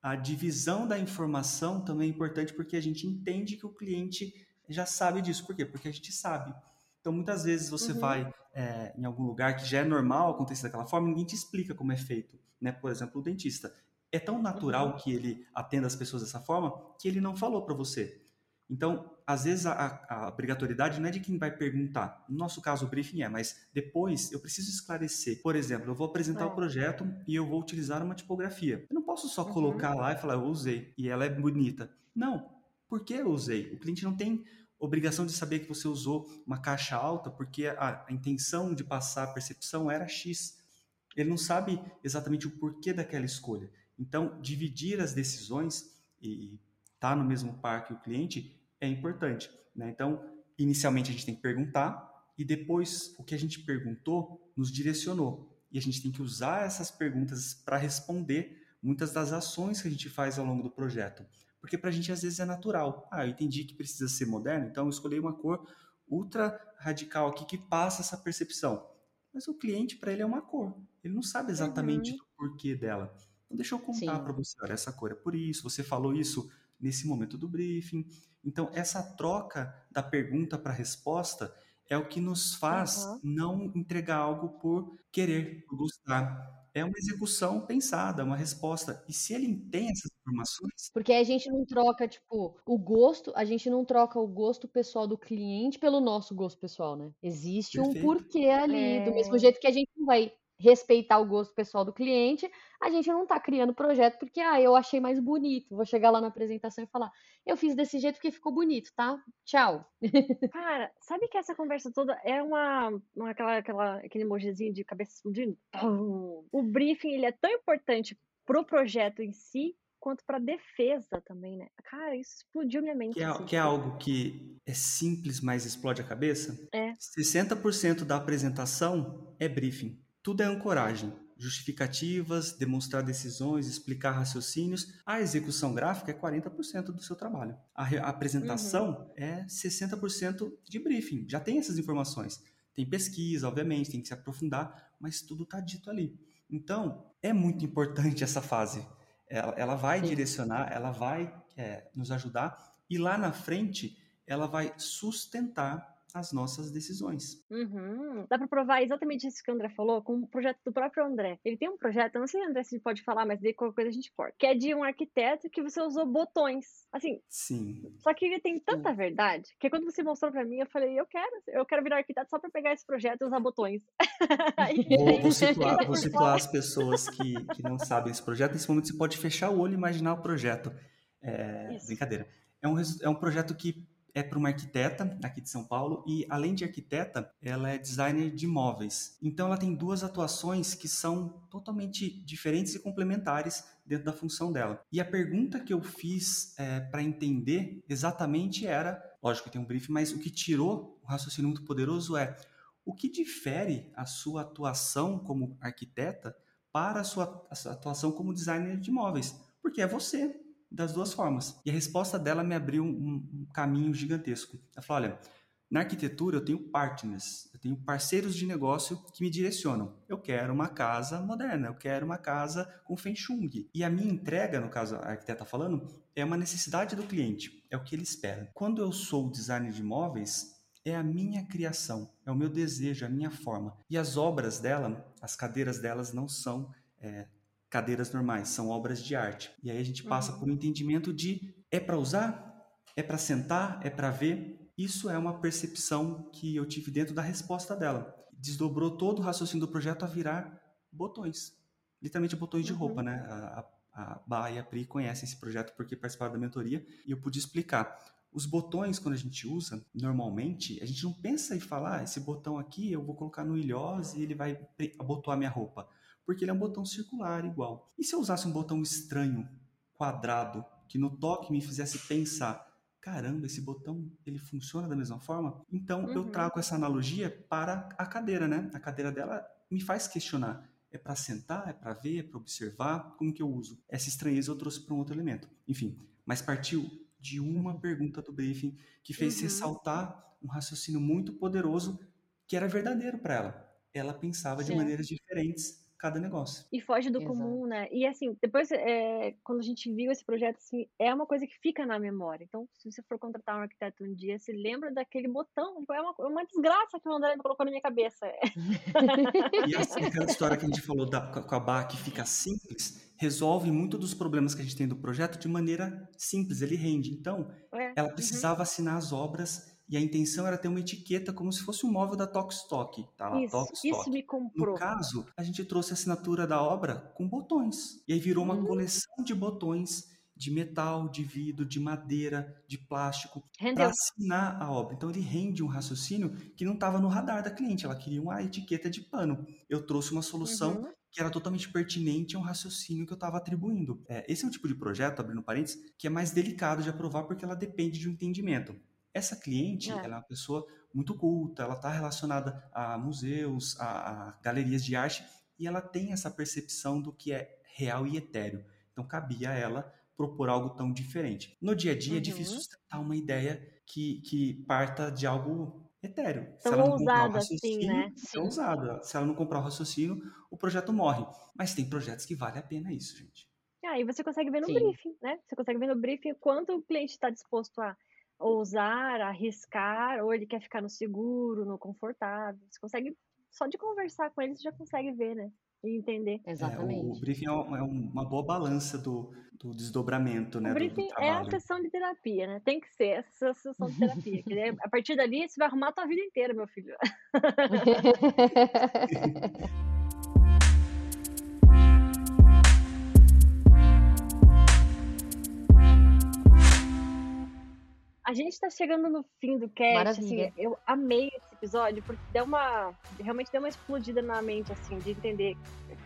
a divisão da informação também é importante porque a gente entende que o cliente já sabe disso. Por quê? Porque a gente sabe. Então, muitas vezes você uhum. vai é, em algum lugar que já é normal acontecer daquela forma, ninguém te explica como é feito. Né? Por exemplo, o dentista. É tão natural uhum. que ele atenda as pessoas dessa forma que ele não falou para você. Então, às vezes a, a, obrigatoriedade não é de quem vai perguntar. No nosso caso, o briefing é, mas depois eu preciso esclarecer. Por exemplo, eu vou apresentar é. o projeto e eu vou utilizar uma tipografia. Eu não posso só uhum. colocar lá e falar, eu usei e ela é bonita. Não. Por que eu usei? O cliente não tem obrigação de saber que você usou uma caixa alta porque a, a intenção de passar a percepção era X. Ele não sabe exatamente o porquê daquela escolha. Então, dividir as decisões e estar tá no mesmo par que o cliente é importante. Né? Então, inicialmente a gente tem que perguntar e depois o que a gente perguntou nos direcionou. E a gente tem que usar essas perguntas para responder muitas das ações que a gente faz ao longo do projeto. Porque para a gente às vezes é natural. Ah, eu entendi que precisa ser moderno, então eu escolhi uma cor ultra radical aqui que passa essa percepção. Mas o cliente, para ele, é uma cor. Ele não sabe exatamente uhum. o porquê dela. Então, deixa eu contar para você: olha, essa cor é por isso, você falou isso nesse momento do briefing. Então, essa troca da pergunta para a resposta é o que nos faz uhum. não entregar algo por querer, por gostar é uma execução pensada, uma resposta. E se ele tem essas informações. Porque a gente não troca, tipo, o gosto, a gente não troca o gosto pessoal do cliente pelo nosso gosto pessoal, né? Existe Perfeito. um porquê ali, é... do mesmo jeito que a gente não vai respeitar o gosto pessoal do cliente, a gente não está criando projeto porque, ah, eu achei mais bonito. Vou chegar lá na apresentação e falar, eu fiz desse jeito porque ficou bonito, tá? Tchau. Cara, sabe que essa conversa toda é uma, uma aquela, aquela, aquele emojizinho de cabeça explodindo? O briefing, ele é tão importante pro projeto em si, quanto para defesa também, né? Cara, isso explodiu minha mente. Que é, assim, que é algo que é simples, mas explode a cabeça? É. 60% da apresentação é briefing. Tudo é ancoragem. Justificativas, demonstrar decisões, explicar raciocínios. A execução gráfica é 40% do seu trabalho. A, a apresentação uhum. é 60% de briefing. Já tem essas informações. Tem pesquisa, obviamente, tem que se aprofundar, mas tudo está dito ali. Então, é muito importante essa fase. Ela, ela vai Sim. direcionar, ela vai é, nos ajudar e lá na frente ela vai sustentar as nossas decisões. Uhum. Dá para provar exatamente isso que o André falou com o projeto do próprio André. Ele tem um projeto, eu não sei, André, se pode falar, mas de qualquer coisa a gente corta, que é de um arquiteto que você usou botões. Assim. Sim. Só que ele tem tanta verdade que quando você mostrou para mim, eu falei, eu quero, eu quero virar arquiteto só para pegar esse projeto e usar botões. vou, vou, situar, vou situar as pessoas que, que não sabem esse projeto. Nesse momento você pode fechar o olho e imaginar o projeto. É, brincadeira. É um, é um projeto que é para uma arquiteta aqui de São Paulo e, além de arquiteta, ela é designer de móveis. Então, ela tem duas atuações que são totalmente diferentes e complementares dentro da função dela. E a pergunta que eu fiz é, para entender exatamente era, lógico que tem um briefing, mas o que tirou o raciocínio muito poderoso é o que difere a sua atuação como arquiteta para a sua, a sua atuação como designer de móveis? Porque é você, das duas formas. E a resposta dela me abriu um, caminho gigantesco. Ela falou: olha, na arquitetura eu tenho partners, eu tenho parceiros de negócio que me direcionam. Eu quero uma casa moderna, eu quero uma casa com feng shui. E a minha entrega, no caso a arquiteta falando, é uma necessidade do cliente, é o que ele espera. Quando eu sou designer de imóveis, é a minha criação, é o meu desejo, é a minha forma. E as obras dela, as cadeiras delas não são é, cadeiras normais, são obras de arte. E aí a gente passa uhum. por um entendimento de é para usar, é para sentar, é para ver. Isso é uma percepção que eu tive dentro da resposta dela. Desdobrou todo o raciocínio do projeto a virar botões. Literalmente botões de roupa, uhum. né? A, a, a Bá e a Pri conhecem esse projeto porque participaram da mentoria e eu pude explicar. Os botões, quando a gente usa, normalmente, a gente não pensa em falar, ah, esse botão aqui eu vou colocar no ilhós e ele vai abotoar minha roupa. Porque ele é um botão circular igual. E se eu usasse um botão estranho, quadrado, que no toque me fizesse pensar, caramba, esse botão ele funciona da mesma forma? Então uhum. eu trago essa analogia para a cadeira, né? A cadeira dela me faz questionar. É para sentar, é para ver, é para observar, como que eu uso? Essa estranheza eu trouxe para um outro elemento. Enfim, mas partiu de uma pergunta do briefing que fez uhum. ressaltar um raciocínio muito poderoso que era verdadeiro para ela. Ela pensava Sim. de maneiras diferentes cada negócio. E foge do Exato. comum, né? E assim, depois, é, quando a gente viu esse projeto, assim, é uma coisa que fica na memória. Então, se você for contratar um arquiteto um dia, se lembra daquele botão. Tipo, é uma, é uma desgraça que o André colocou na minha cabeça. e assim, aquela história que a gente falou da, com a barra que fica simples, resolve muito dos problemas que a gente tem do projeto de maneira simples, ele rende. Então, é. ela uhum. precisava uhum. assinar as obras e a intenção era ter uma etiqueta como se fosse um móvel da Tokstok, tá lá, isso, Isso me comprou. No caso, a gente trouxe a assinatura da obra com botões. E aí virou uma hum. coleção de botões de metal, de vidro, de madeira, de plástico, para assinar a obra. Então ele rende um raciocínio que não estava no radar da cliente, ela queria uma etiqueta de pano. Eu trouxe uma solução uhum. que era totalmente pertinente a um raciocínio que eu estava atribuindo. É, esse é um tipo de projeto, abrindo parênteses, que é mais delicado de aprovar porque ela depende de um entendimento. Essa cliente, é. ela é uma pessoa muito culta, ela está relacionada a museus, a, a, galerias de arte, e ela tem essa percepção do que é real e etéreo. Então, cabia a ela propor algo tão diferente. No dia a dia, uhum. é difícil sustentar uma ideia que, que parta de algo etéreo. Tão Se ela não ousada assim, né? É ousada. Se ela não comprar o raciocínio, o projeto morre. Mas tem projetos que vale a pena isso, gente. Ah, e você consegue ver no Sim. briefing, né? Você consegue ver no briefing quanto o cliente está disposto a ousar, arriscar, ou ele quer ficar no seguro, no confortável. Você consegue, só de conversar com ele, você já consegue ver, né? E entender. Exatamente. É, o, briefing é, é uma boa balança do, do desdobramento, né? O briefing do, do é a sessão de terapia, né? Tem que ser essa sessão de terapia. a partir dali, você vai arrumar a tua vida inteira, meu filho. A gente tá chegando no fim do cast, assim, eu amei esse episódio, porque deu uma, realmente deu uma explodida na mente, assim, de entender,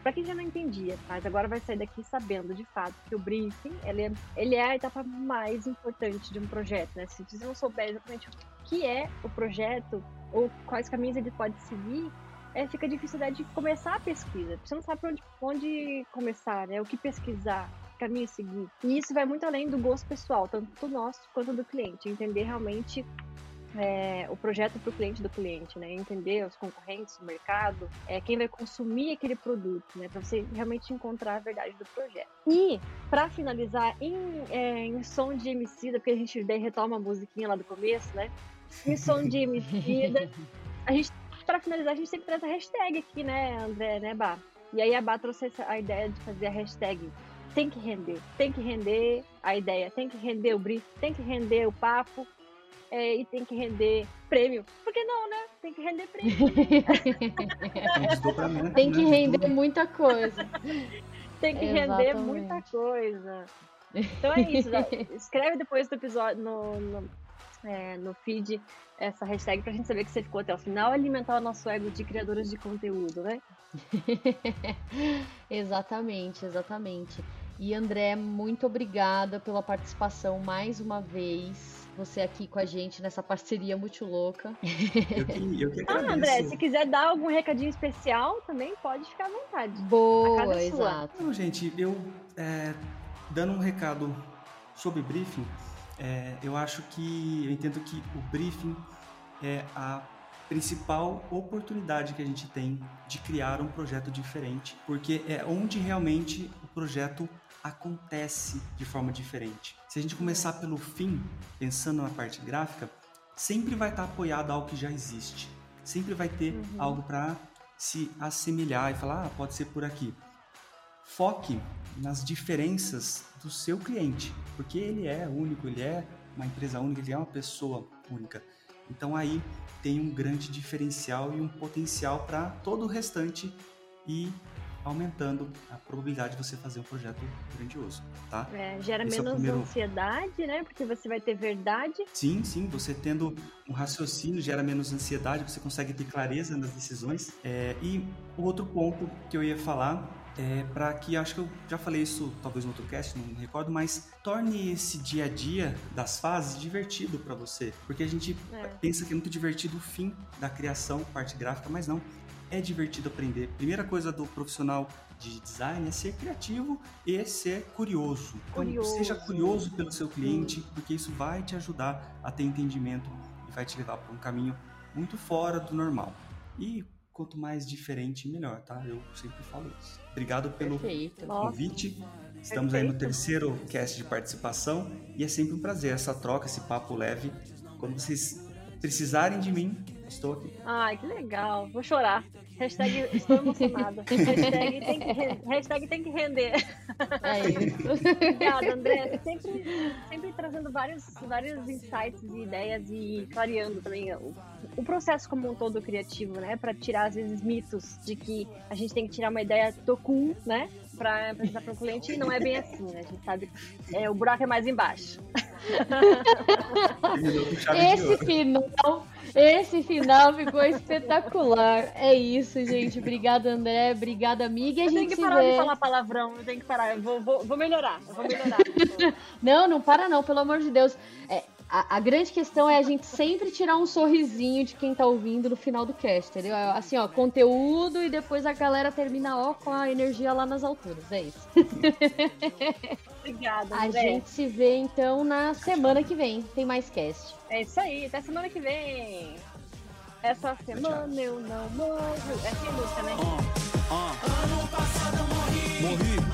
para quem já não entendia, mas agora vai sair daqui sabendo, de fato, que o briefing, ele é, ele é a etapa mais importante de um projeto, né? Se você não souber exatamente o que é o projeto, ou quais caminhos ele pode seguir, é, fica difícil de começar a pesquisa. Você não sabe onde, onde começar, né? O que pesquisar caminho seguir. E isso vai muito além do gosto pessoal, tanto do nosso quanto do cliente. Entender realmente é, o projeto para o cliente do cliente, né? Entender os concorrentes, o mercado, é, quem vai consumir aquele produto, né? Para você realmente encontrar a verdade do projeto. E, para finalizar, em, é, em som de emicida, porque a gente daí retoma a musiquinha lá do começo, né? Em som de emicida, a gente, para finalizar, a gente sempre traz a hashtag aqui, né, André, né, Bá? E aí a Bá trouxe a ideia de fazer a hashtag tem que render, tem que render a ideia, tem que render o brief, tem que render o papo é, e tem que render prêmio. Por que não, né? Tem que render prêmio. tem que render muita coisa. tem que render muita coisa. Então é isso. Escreve depois do episódio no, no, é, no feed essa hashtag pra gente saber que você ficou até o final alimentar o nosso ego de criadoras de conteúdo, né? exatamente, exatamente. E André, muito obrigada pela participação mais uma vez. Você aqui com a gente nessa parceria muito louca. Eu que, eu que ah, André, se quiser dar algum recadinho especial, também pode ficar à vontade. Boa, é exato. Não, gente, eu é, dando um recado sobre briefing, é, eu acho que eu entendo que o briefing é a principal oportunidade que a gente tem de criar um projeto diferente, porque é onde realmente o projeto acontece de forma diferente. Se a gente começar pelo fim, pensando na parte gráfica, sempre vai estar apoiado a algo que já existe. Sempre vai ter uhum. algo para se assemelhar e falar, ah, pode ser por aqui. foque nas diferenças do seu cliente, porque ele é único, ele é uma empresa única, ele é uma pessoa única. Então aí tem um grande diferencial e um potencial para todo o restante e aumentando a probabilidade de você fazer um projeto grandioso, tá? É, gera Esse menos é primeiro... ansiedade, né? Porque você vai ter verdade. Sim, sim. Você tendo um raciocínio gera menos ansiedade, você consegue ter clareza nas decisões. É, e o outro ponto que eu ia falar é, para que acho que eu já falei isso talvez no outro cast, não me recordo, mas torne esse dia a dia das fases divertido para você, porque a gente é. pensa que é muito divertido o fim da criação, parte gráfica, mas não. É divertido aprender. Primeira coisa do profissional de design é ser criativo e ser curioso. Então, curioso. seja curioso pelo seu cliente, porque isso vai te ajudar a ter entendimento e vai te levar para um caminho muito fora do normal. E quanto mais diferente, melhor, tá? Eu sempre falo isso. Obrigado pelo Perfeito. convite. Estamos Perfeito. aí no terceiro cast de participação e é sempre um prazer essa troca, esse papo leve. Quando vocês precisarem de mim, estou aqui. Ai, que legal. Vou chorar. Hashtag estou emocionada. hashtag, tem que, hashtag tem que render. É isso. Obrigada, André. Sempre, sempre trazendo vários, vários insights e ideias e clareando também o, o processo como um todo criativo, né? Para tirar, às vezes, mitos de que a gente tem que tirar uma ideia tocum, né? Para apresentar para o cliente e não é bem assim, né? A gente sabe que é, o buraco é mais embaixo. Esse final esse final ficou espetacular. É isso, gente. Obrigada, André. Obrigada, amiga. eu tenho que parar vê. de falar palavrão. Eu tenho que parar. Eu vou, vou, vou melhorar. Eu vou melhorar. não, não para não, pelo amor de Deus. É, a, a, grande questão é a gente sempre tirar um sorrisinho de quem tá ouvindo no final do cast, entendeu? É, assim, ó, conteúdo e depois a galera termina, ó, com a energia lá nas alturas. É isso. Obrigada, A gente se vê, então, na semana que vem. Tem mais cast. É isso aí. Até semana que vem. Essa semana eu não morro. Essa é a música, né? Uh, uh. Ano passado eu morri. Morri.